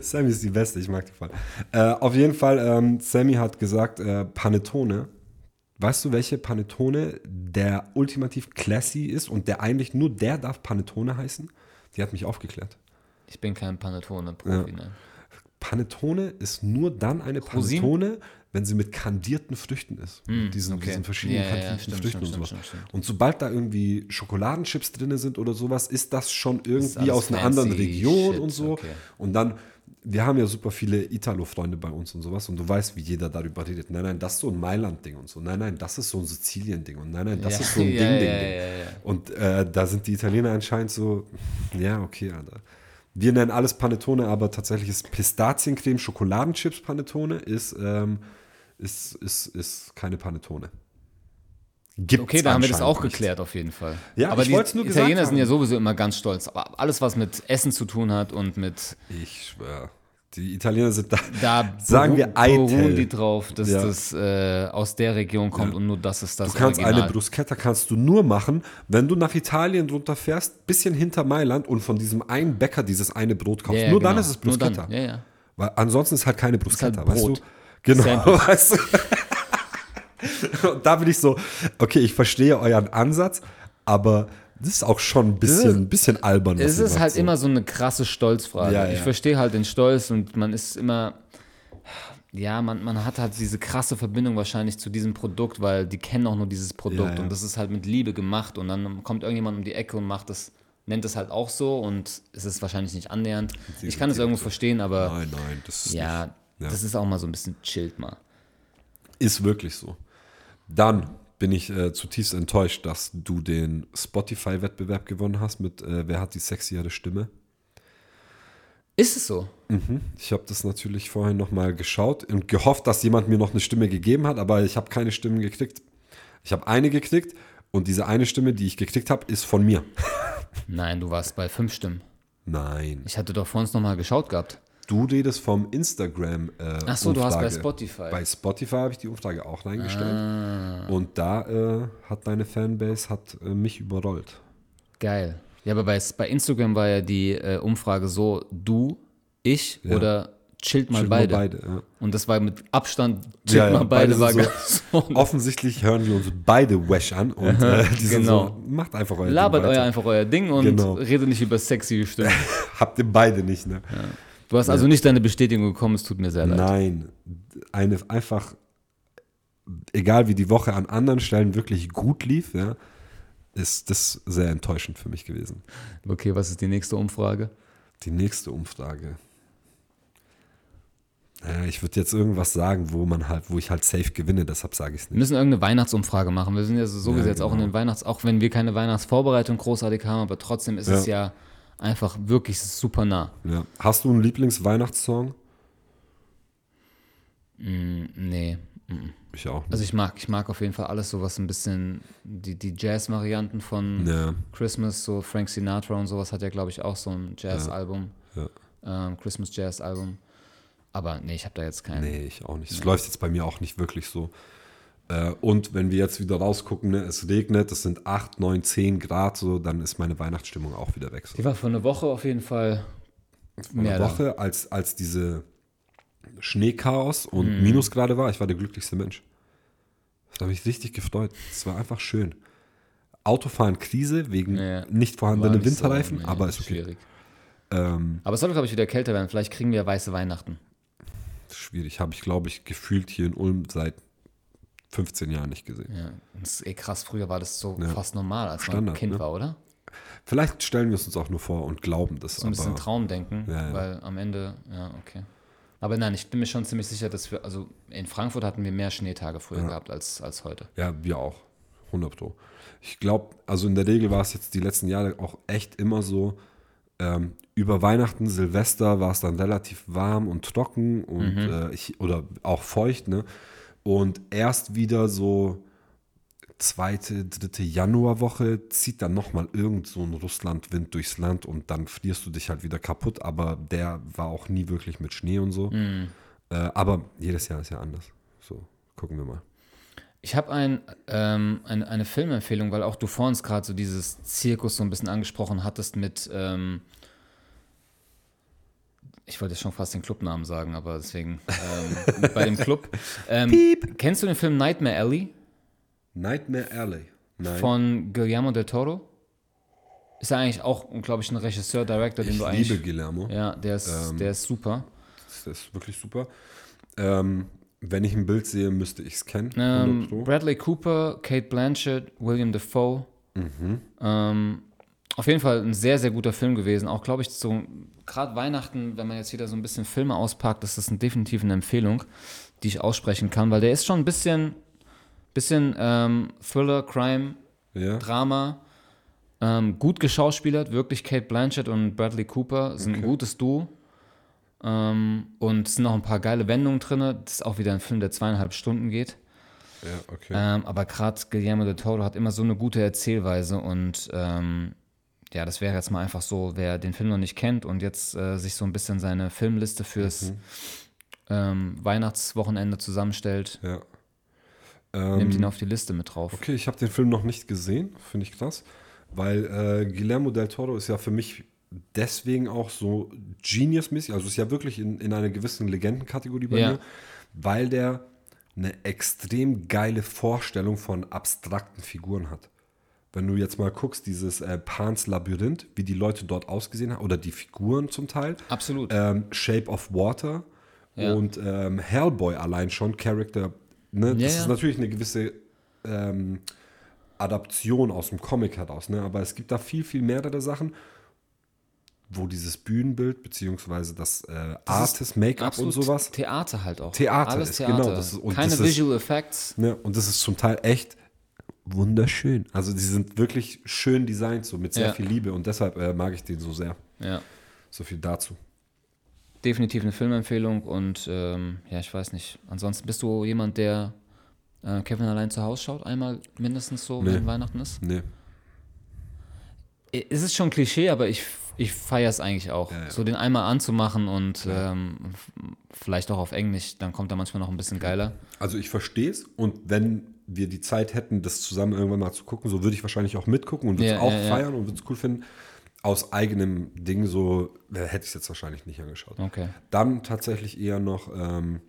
Sammy ist die Beste, ich mag die voll. Äh, auf jeden Fall, ähm, Sammy hat gesagt, äh, Panettone. Weißt du, welche Panettone der ultimativ classy ist und der eigentlich nur der darf Panettone heißen? Die hat mich aufgeklärt. Ich bin kein Panettone-Profi, ne? Panettone ist nur dann eine Rosinen? Panettone, wenn sie mit kandierten Früchten ist. mit diesen, okay. diesen verschiedenen Ja, ja, ja, kandierten stimmt, Früchten stimmt, und sowas. stimmt. Und sobald da irgendwie Schokoladenchips drin sind oder sowas, ist das schon irgendwie aus einer anderen Region shit, und so. okay. Und dann, wir haben ja super viele Italo-Freunde bei uns und sowas. Und du weißt, wie jeder darüber redet. Nein, nein, das ist so ein Mailand-Ding und so. Nein, nein, das ist so ein Sizilien-Ding. Und nein, nein, das Ja, ist so ein ja, Ding, ja, Ding, ja, Ding. ja, ja. Und äh, da sind die Italiener anscheinend so, ja, okay, Alter. Wir nennen alles Panettone, aber tatsächlich ist Pistaziencreme, Schokoladenchips Panettone, ist, ähm, ist, ist, ist keine Panettone. Gibt's Okay, da haben wir das auch nicht. geklärt auf jeden Fall. Ja, aber ich die nur gesagt Italiener sind ja sowieso immer ganz stolz. Aber alles, was mit Essen zu tun hat und mit Ich schwöre. Die Italiener sind da. da Sagen wir beruhen Eitel. die drauf, dass Ja. das äh, aus der Region kommt und nur das ist das Du kannst Original. eine Bruschetta kannst du nur machen, wenn du nach Italien drunter fährst, bisschen hinter Mailand und von diesem einen Bäcker dieses eine Brot kaufst. Ja, ja, nur genau. dann ist es Bruschetta. ja, ja. Weil ansonsten ist halt keine Bruschetta, halt weißt du? Genau, Sandwich. weißt du? Und da bin ich so, okay, ich verstehe euren Ansatz, aber das ist auch schon ein bisschen, ein bisschen albern. Es ist macht, halt so. immer so eine krasse Stolzfrage. Ja, ja. Ich verstehe halt den Stolz und man ist immer, ja, man, man hat halt diese krasse Verbindung wahrscheinlich zu diesem Produkt, weil die kennen auch nur dieses Produkt Ja, und das ist halt mit Liebe gemacht und dann kommt irgendjemand um die Ecke und macht das, nennt es halt auch so und es ist wahrscheinlich nicht annähernd. Ich kann es irgendwo verstehen, aber Nein, nein, das ist ja, nicht. Ja. das ist auch mal so ein bisschen chillt mal. Ist wirklich so. Dann bin ich äh, zutiefst enttäuscht, dass du den Spotify-Wettbewerb gewonnen hast mit äh, Wer hat die sexiere Stimme? Ist es so? Ich habe das natürlich vorher nochmal geschaut und gehofft, dass jemand mir noch eine Stimme gegeben hat, aber ich habe keine Stimmen gekriegt. Ich habe eine gekriegt und diese eine Stimme, die ich gekriegt habe, ist von mir. Nein, du warst bei fünf Stimmen. Nein. Ich hatte doch vor uns nochmal geschaut gehabt. Du redest vom Instagram. Äh, Ach so, du hast bei Umfrage. Spotify. Bei Spotify habe ich die Umfrage auch reingestellt. Ah. Und da äh, hat deine Fanbase hat, äh, mich überrollt. Geil. Ja, aber bei, bei Instagram war ja die äh, Umfrage so, du, ich oder chillt mal Chillt mal beide. beide, ja. Und das war mit Abstand, chillt Ja, ja, mal beide, beide war sind ganz so. Offensichtlich hören wir uns beide Wesh an und äh, die sind Genau. so, macht einfach euer Labert Ding euer weiter. einfach euer Ding und Genau. redet nicht über sexy Stimmen. Habt ihr beide nicht, ne? Du hast also nicht deine Bestätigung bekommen, es tut mir sehr leid. Nein, eine einfach, egal wie die Woche an anderen Stellen wirklich gut lief, ja, ist das sehr enttäuschend für mich gewesen. Okay, was ist die nächste Umfrage? Die nächste Umfrage. Naja, ich würde jetzt irgendwas sagen, wo man halt, wo ich halt safe gewinne, deshalb sage ich es Wir nicht. müssen irgendeine Weihnachtsumfrage machen. Wir sind ja sowieso Ja, jetzt auch in genau. den Weihnachts-, auch wenn wir keine Weihnachtsvorbereitung großartig haben, aber trotzdem ist es ja einfach wirklich super nah. Ja. Hast du einen Lieblingsweihnachtssong? Nee. Ich auch. Also ich mag, ich mag auf jeden Fall alles so, was ein bisschen, die, die Jazz-Varianten von ja. Christmas, so Frank Sinatra und sowas hat ja, glaube ich, auch so ein Jazz-Album. Ja. Ähm, Christmas Jazz-Album. Aber nee, ich habe da jetzt keinen. Nee, ich auch nicht. Es läuft jetzt bei mir auch nicht wirklich so. Äh, und wenn wir jetzt wieder rausgucken, ne, es regnet, es sind 8, 9, 10 Grad, so, dann ist meine Weihnachtsstimmung auch wieder weg. So. Die war vor einer Woche auf jeden Fall Vor einer. Woche, als, als diese Schneechaos und Minusgrade war, ich war der glücklichste Mensch. Da habe ich richtig gefreut. Es war einfach schön. Autofahren Krise wegen Ja, nicht vorhandenen nicht so, Winterreifen, nee, aber ist okay. Schwierig. Ähm, Aber es soll, glaube ich, wieder kälter werden. Vielleicht kriegen wir weiße Weihnachten. schwierig. Habe ich, glaube ich, gefühlt hier in Ulm seit 15 Jahren nicht gesehen. Ja, das ist eh krass. Früher war das so Ja. fast normal, als man Standard, Kind ne? war, oder? Vielleicht stellen wir es uns auch nur vor und glauben das. So ein bisschen Traumdenken, Ja, ja. weil am Ende, ja, okay. Aber nein, ich bin mir schon ziemlich sicher, dass wir, also in Frankfurt hatten wir mehr Schneetage früher gehabt als, als heute. Ja, wir auch. 100 Pro. Ich glaube, also in der Regel war es jetzt die letzten Jahre auch echt immer so, ähm, über Weihnachten, Silvester war es dann relativ warm und trocken und Mhm. äh, ich, oder auch feucht, ne? Und erst wieder so zweite, dritte Januarwoche zieht dann nochmal irgend so ein Russlandwind durchs Land und dann frierst du dich halt wieder kaputt, aber der war auch nie wirklich mit Schnee und so. Mhm. Äh, aber jedes Jahr ist ja anders. So, gucken wir mal. Ich habe ein, ähm, eine, eine Filmempfehlung, weil auch du vor uns gerade so dieses Zirkus so ein bisschen angesprochen hattest mit, ähm, ich wollte schon fast den Clubnamen sagen, aber deswegen ähm, bei dem Club. Ähm, kennst du den Film Nightmare Alley? Nightmare Alley. Nein. Von Guillermo del Toro? Ist ja eigentlich auch, glaube ich, ein Regisseur, Director, den ich du eigentlich. liebe Guillermo. Ja, der ist, Ähm, der ist super. Das ist wirklich super. Ähm, wenn ich ein Bild sehe, müsste ich es kennen. Ähm, 100 Pro. Bradley Cooper, Kate Blanchett, William Defoe. Mhm. Ähm, auf jeden Fall ein sehr, sehr guter Film gewesen. Auch, glaube ich, so gerade Weihnachten, wenn man jetzt wieder so ein bisschen Filme auspackt, ist das ein, definitiv eine Empfehlung, die ich aussprechen kann, weil der ist schon ein bisschen, bisschen ähm, Thriller, Crime, ja. Drama. Ähm, gut geschauspielert, wirklich Kate Blanchett und Bradley Cooper sind ein Okay. gutes Duo. Ähm, und es sind noch ein paar geile Wendungen drin. Das ist auch wieder ein Film, der zweieinhalb Stunden geht. ja, okay. Ähm, aber gerade Guillermo del Toro hat immer so eine gute Erzählweise und ähm, ja, das wäre jetzt mal einfach so, wer den Film noch nicht kennt und jetzt äh, sich so ein bisschen seine Filmliste fürs Mhm. ähm, Weihnachtswochenende zusammenstellt, ja. nimmt ihn Ähm, auf die Liste mit drauf. okay, ich habe den Film noch nicht gesehen, finde ich krass. Weil äh, Guillermo del Toro ist ja für mich deswegen auch so Genius-mäßig, also ist ja wirklich in, in einer gewissen Legendenkategorie bei Ja. mir, weil der eine extrem geile Vorstellung von abstrakten Figuren hat. Wenn du jetzt mal guckst, dieses äh, Pans Labyrinth, wie die Leute dort ausgesehen haben, oder die Figuren zum Teil, Absolut. ähm, Shape of Water Ja. und ähm, Hellboy allein schon, Character, ne? das Ja, ist ja. natürlich eine gewisse ähm, Adaption aus dem Comic heraus, ne? aber es gibt da viel, viel mehrere Sachen, wo dieses Bühnenbild beziehungsweise das äh, Artist, Make-up und sowas, Theater halt auch. Theater Alles ist, Theater. genau, das ist- Keine das ist- Visual Effects. ne? und das ist zum Teil echt wunderschön. Also die sind wirklich schön designt, so mit sehr Ja. viel Liebe und deshalb äh, mag ich den so sehr. Ja. So viel dazu. Definitiv eine Filmempfehlung und ähm, ja, ich weiß nicht. Ansonsten bist du jemand, der äh, Kevin allein zu Hause schaut, einmal mindestens so, Nee. wenn Weihnachten ist? Nee. Es ist schon Klischee, aber ich, ich feiere es eigentlich auch. Ja, ja. So den einmal anzumachen und ähm, vielleicht auch auf Englisch, dann kommt er manchmal noch ein bisschen geiler. Also ich verstehe es und wenn wir die Zeit hätten, das zusammen irgendwann mal zu gucken, so würde ich wahrscheinlich auch mitgucken und würde es Ja, auch ja, feiern und würde es cool finden. Aus eigenem Ding so hätte ich es jetzt wahrscheinlich nicht angeschaut. Okay. Dann tatsächlich eher noch, ähm,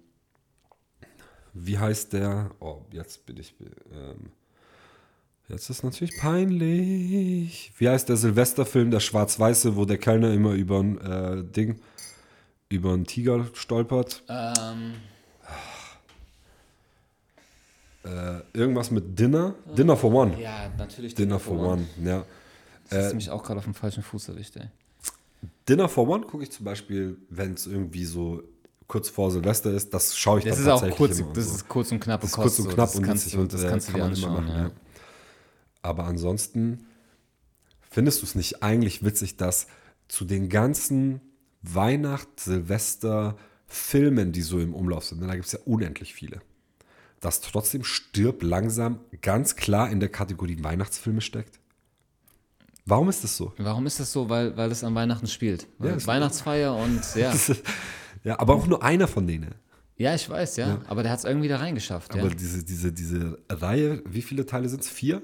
wie heißt der? Oh, jetzt bin ich, ähm, jetzt ist natürlich peinlich. Wie heißt der Silvesterfilm, der Schwarz-Weiße, wo der Kellner immer über ein äh, Ding, über einen Tiger stolpert? Ähm, Äh, irgendwas mit Dinner? Dinner for One. ja, natürlich. Dinner for One, ja. Das Äh, ist mich auch gerade auf dem falschen Fuß erwischt, ey. Dinner for One gucke ich zum Beispiel, wenn es irgendwie so kurz vor Silvester ist, das schaue ich Das dann ist auch tatsächlich kurz, immer das so. ist kurz und knapp Das ist kurz und so. knapp das und witzig und das äh, kannst du kann dir anschauen, machen. Ja. Aber ansonsten findest du es nicht eigentlich witzig, dass zu den ganzen Weihnacht-, Silvester- Filmen, die so im Umlauf sind, ne, da gibt es ja unendlich viele, dass trotzdem Stirb langsam ganz klar in der Kategorie Weihnachtsfilme steckt? Warum ist das so? Warum ist das so? Weil, weil es an Weihnachten spielt. Das- Weihnachtsfeier und ja. ja, aber auch nur einer von denen. Ja, ich weiß, ja. Aber der hat es irgendwie da reingeschafft, ja. Aber diese, diese, diese Reihe, wie viele Teile sind es? Vier?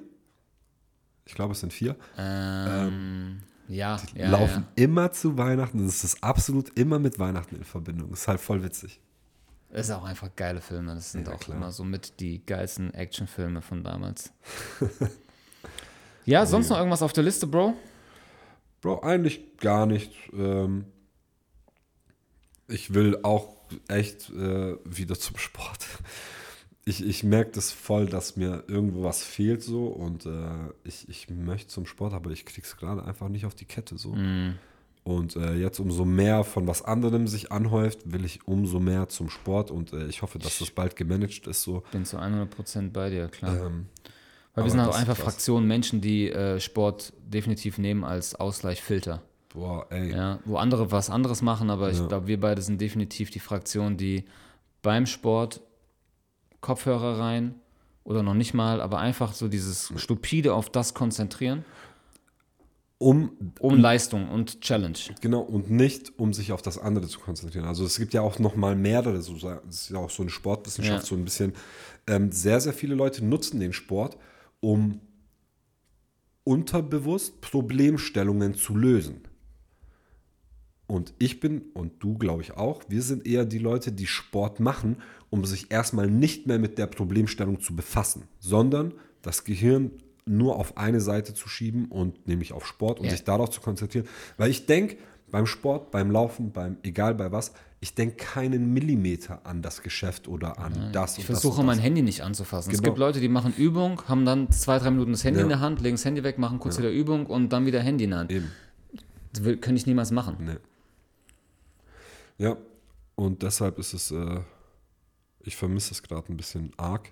Ich glaube, es sind vier. Ähm, ja, ja, laufen immer zu Weihnachten. Das ist absolut immer mit Weihnachten in Verbindung. Das ist halt voll witzig. Das ist auch einfach geile Filme. Das sind Ja, auch klar. immer so mit die geilsten Actionfilme von damals. ja, sonst noch irgendwas auf der Liste, Bro? Bro, eigentlich gar nicht. Ähm, ich will auch echt äh, wieder zum Sport. Ich, ich merke das voll, dass mir irgendwo was fehlt so und äh, ich, ich möchte zum Sport, aber ich krieg's gerade einfach nicht auf die Kette so. Und äh, jetzt umso mehr von was anderem sich anhäuft, will ich umso mehr zum Sport und äh, ich hoffe, dass das bald gemanagt ist so. Bin zu 100% bei dir, klar. Ähm, Weil wir sind auch einfach. Fraktionen Menschen, die äh, Sport definitiv nehmen als Ausgleichsfilter. boah, ey. Ja, wo andere was anderes machen, aber ich Ja. glaube, wir beide sind definitiv die Fraktion, die beim Sport Kopfhörer rein oder noch nicht mal, aber einfach so dieses stupide auf das konzentrieren um, um Leistung und Challenge. Genau, und nicht, um sich auf das andere zu konzentrieren. Also es gibt ja auch noch mal mehrere, so, das ist ja auch so eine Sportwissenschaft, Ja. so ein bisschen. Ähm, sehr, sehr viele Leute nutzen den Sport, um unterbewusst Problemstellungen zu lösen. Und ich bin, und du glaube ich auch, wir sind eher die Leute, die Sport machen, um sich erstmal nicht mehr mit der Problemstellung zu befassen, sondern das Gehirn nur auf eine Seite zu schieben und nämlich auf Sport und Ja. sich darauf zu konzentrieren. Weil ich denke, beim Sport, beim Laufen, beim egal bei was, ich denke keinen Millimeter an das Geschäft oder an das Ich das. versuche mein das. Handy nicht anzufassen. Es Genau. gibt Leute, die machen Übung, haben dann zwei, drei Minuten das Handy Ja. in der Hand, legen das Handy weg, machen kurz wieder Übung und dann wieder Handy in der Hand. Eben. Das will, kann ich niemals machen. Nee. Ja, und deshalb ist es, äh, ich vermisse es gerade ein bisschen arg.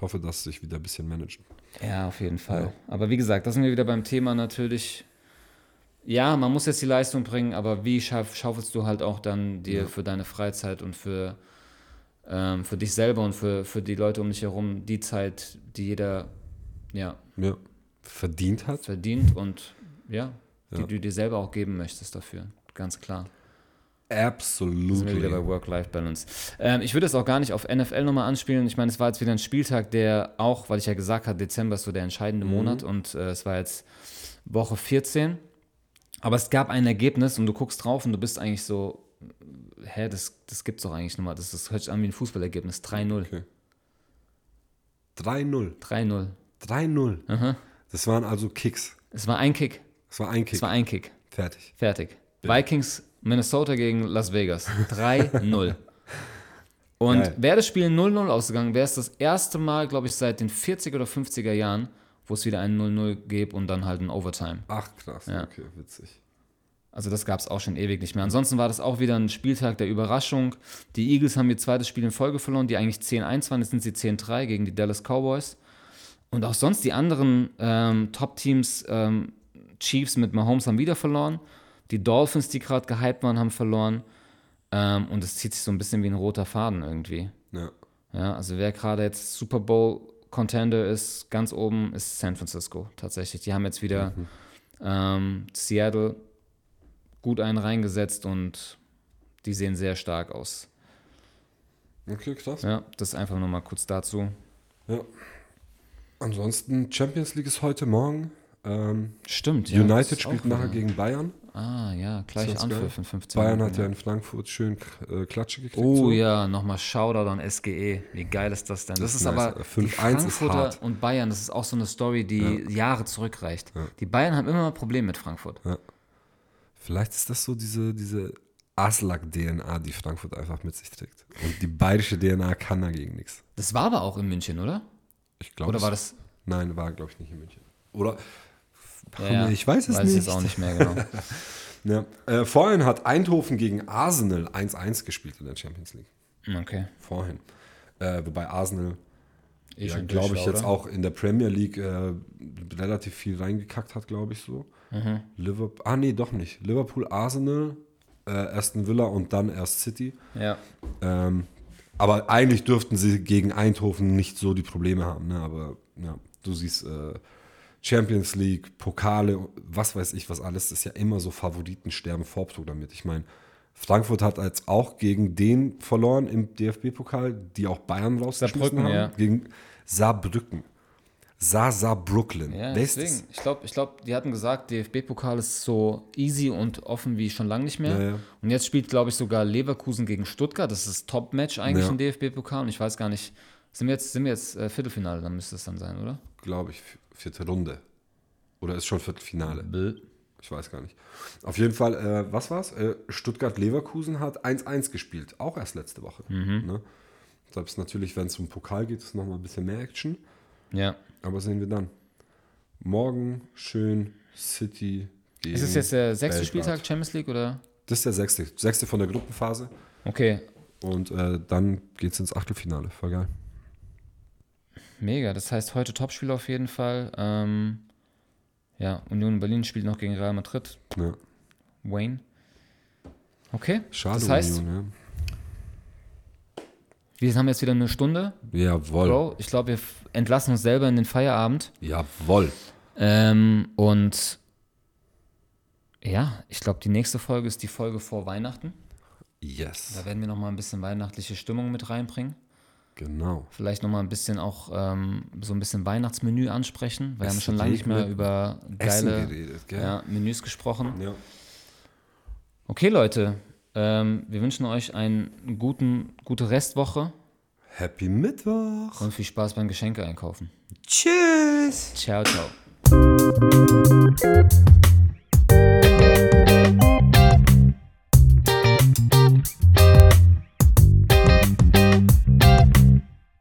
Hoffe, dass es sich wieder ein bisschen managt. Ja, auf jeden Fall. Ja. Aber wie gesagt, da sind wir wieder beim Thema natürlich. Ja, man muss jetzt die Leistung bringen, aber wie schaff, schaufelst du halt auch dann dir für deine Freizeit und für, ähm, für dich selber und für, für die Leute um dich herum die Zeit, die jeder ja, Ja, verdient hat. verdient und ja, die Ja. du dir selber auch geben möchtest dafür. Ganz klar. Wir wieder bei Work-Life-Balance. Ähm, ich würde es auch gar nicht auf NFL nochmal anspielen. Ich meine, es war jetzt wieder ein Spieltag, der auch, weil ich ja gesagt habe, Dezember ist so der entscheidende Monat und äh, es war jetzt Woche 14. Aber es gab ein Ergebnis und du guckst drauf und du bist eigentlich so, hä, das, das gibt's doch eigentlich nochmal. Das, das hört sich an wie ein Fußballergebnis. 3-0. Okay. 3-0. 3-0. 3-0. Das waren also Kicks. Es war ein Kick. Das war ein Kick. Es war ein Kick. Fertig. Fertig. Vikings, Minnesota gegen Las Vegas. 3-0. Und Geil. wäre das Spiel 0-0 ausgegangen, wäre es das erste Mal, glaube ich, seit den 40er oder 50er Jahren, wo es wieder ein 0-0 gäbe und dann halt ein Overtime. Ach, krass. Ja. Okay, witzig. Also das gab es auch schon ewig nicht mehr. Ansonsten war das auch wieder ein Spieltag der Überraschung. Die Eagles haben ihr zweites Spiel in Folge verloren, die eigentlich 10-1 waren, jetzt sind sie 10-3 gegen die Dallas Cowboys. Und auch sonst die anderen ähm, Top-Teams, ähm, Chiefs mit Mahomes haben wieder verloren. Die Dolphins, die gerade gehypt waren, haben verloren. Ähm, und es zieht sich so ein bisschen wie ein roter Faden irgendwie. Ja. Ja, also wer gerade jetzt Super Bowl Contender ist, ganz oben ist San Francisco tatsächlich. Die haben jetzt wieder ähm, Seattle gut einen reingesetzt und die sehen sehr stark aus. Okay, krass. Ja, das einfach nur mal kurz dazu. Ja. Ansonsten, Champions League ist heute Morgen. Ähm, Stimmt. ja, United spielt nachher gegen Bayern. Ah ja, gleich? Anpfiff in 15 Bayern Minuten, hat ja in Frankfurt schön äh, Klatsche gekriegt. Oh so. ja, nochmal Shoutout an SGE. Wie geil ist das denn? Das, Das ist nice. aber 5-1 die ist Frankfurter hart. und Bayern, das ist auch so eine Story, die Jahre zurückreicht. Die Bayern haben immer mal Probleme mit Frankfurt. Vielleicht ist das so diese, diese Aslak-DNA, die Frankfurt einfach mit sich trägt. Und die bayerische DNA kann dagegen nichts. Das war aber auch in München, oder? Ich glaube. Oder war das? Nein, war, glaube ich, nicht in München. Oder? Ja, ich weiß es weiß nicht. ich jetzt auch nicht mehr genau. Ja. Äh, vorhin hat Eindhoven gegen Arsenal 1-1 gespielt in der Champions League. Okay. Vorhin. Äh, wobei Arsenal, Eh ja, glaube ich, war, jetzt oder? auch in der Premier League äh, relativ viel reingekackt hat, glaube ich so. Mhm. Liverpool, ah nee, doch nicht. Liverpool, Arsenal, äh, Aston Villa und dann erst City. Ja. Ähm, aber eigentlich dürften sie gegen Eindhoven nicht so die Probleme haben. Ne? Aber ja, du siehst äh, Champions League, Pokale, was weiß ich, was alles, ist ja immer so Favoriten sterben Vorprogramm Ich meine, Frankfurt hat jetzt auch gegen den verloren im DFB-Pokal, die auch Bayern rausgeschmissen haben. ja. Gegen Saarbrücken. Sa Brooklyn. Ja, deswegen. Ich glaube, ich glaub, die hatten gesagt, DFB-Pokal ist so easy und offen wie schon lange nicht mehr. Ja, ja. Und jetzt spielt, glaube ich, sogar Leverkusen gegen Stuttgart. Das ist das Top-Match eigentlich Ja. im DFB-Pokal. Und ich weiß gar nicht, sind wir jetzt, sind wir jetzt äh, Viertelfinale, dann müsste es dann sein, oder? glaube ich, vierte Runde. Oder ist schon Viertelfinale? Bäh. Ich weiß gar nicht. Auf jeden Fall, äh, was war's? Äh, Stuttgart-Leverkusen hat 1-1 gespielt. Auch erst letzte Woche. Ne? Selbst natürlich, wenn es um Pokal geht, ist nochmal ein bisschen mehr Action. Ja. Aber sehen wir dann. Morgen schön City gegen Ist es jetzt der sechste Belgrad. Spieltag Champions League oder? Das ist der sechste. Sechste von der Gruppenphase. Okay, Und äh, dann geht es ins Achtelfinale. Voll geil. Mega. Das heißt, heute Topspiel auf jeden Fall. Ähm, ja, Union Berlin spielt noch gegen Real Madrid. Ja. Wayne. Okay. Schade, Das heißt, Union, wir haben jetzt wieder eine Stunde. ja. Jawohl. Bro, ich glaube, wir entlassen uns selber in den Feierabend. Jawohl. Ähm, und Ja, ich glaube, die nächste Folge ist die Folge vor Weihnachten. Yes. Da werden wir nochmal ein bisschen weihnachtliche Stimmung mit reinbringen. Genau. Vielleicht nochmal ein bisschen auch ähm, so ein bisschen Weihnachtsmenü ansprechen. Wir haben schon lange nicht mehr über geile geredet, gell? ja, Menüs gesprochen. Ja. Okay, Leute, ähm, wir wünschen euch eine guten, gute Restwoche Happy Mittwoch. und viel Spaß beim Geschenke einkaufen. Tschüss. Ciao, ciao.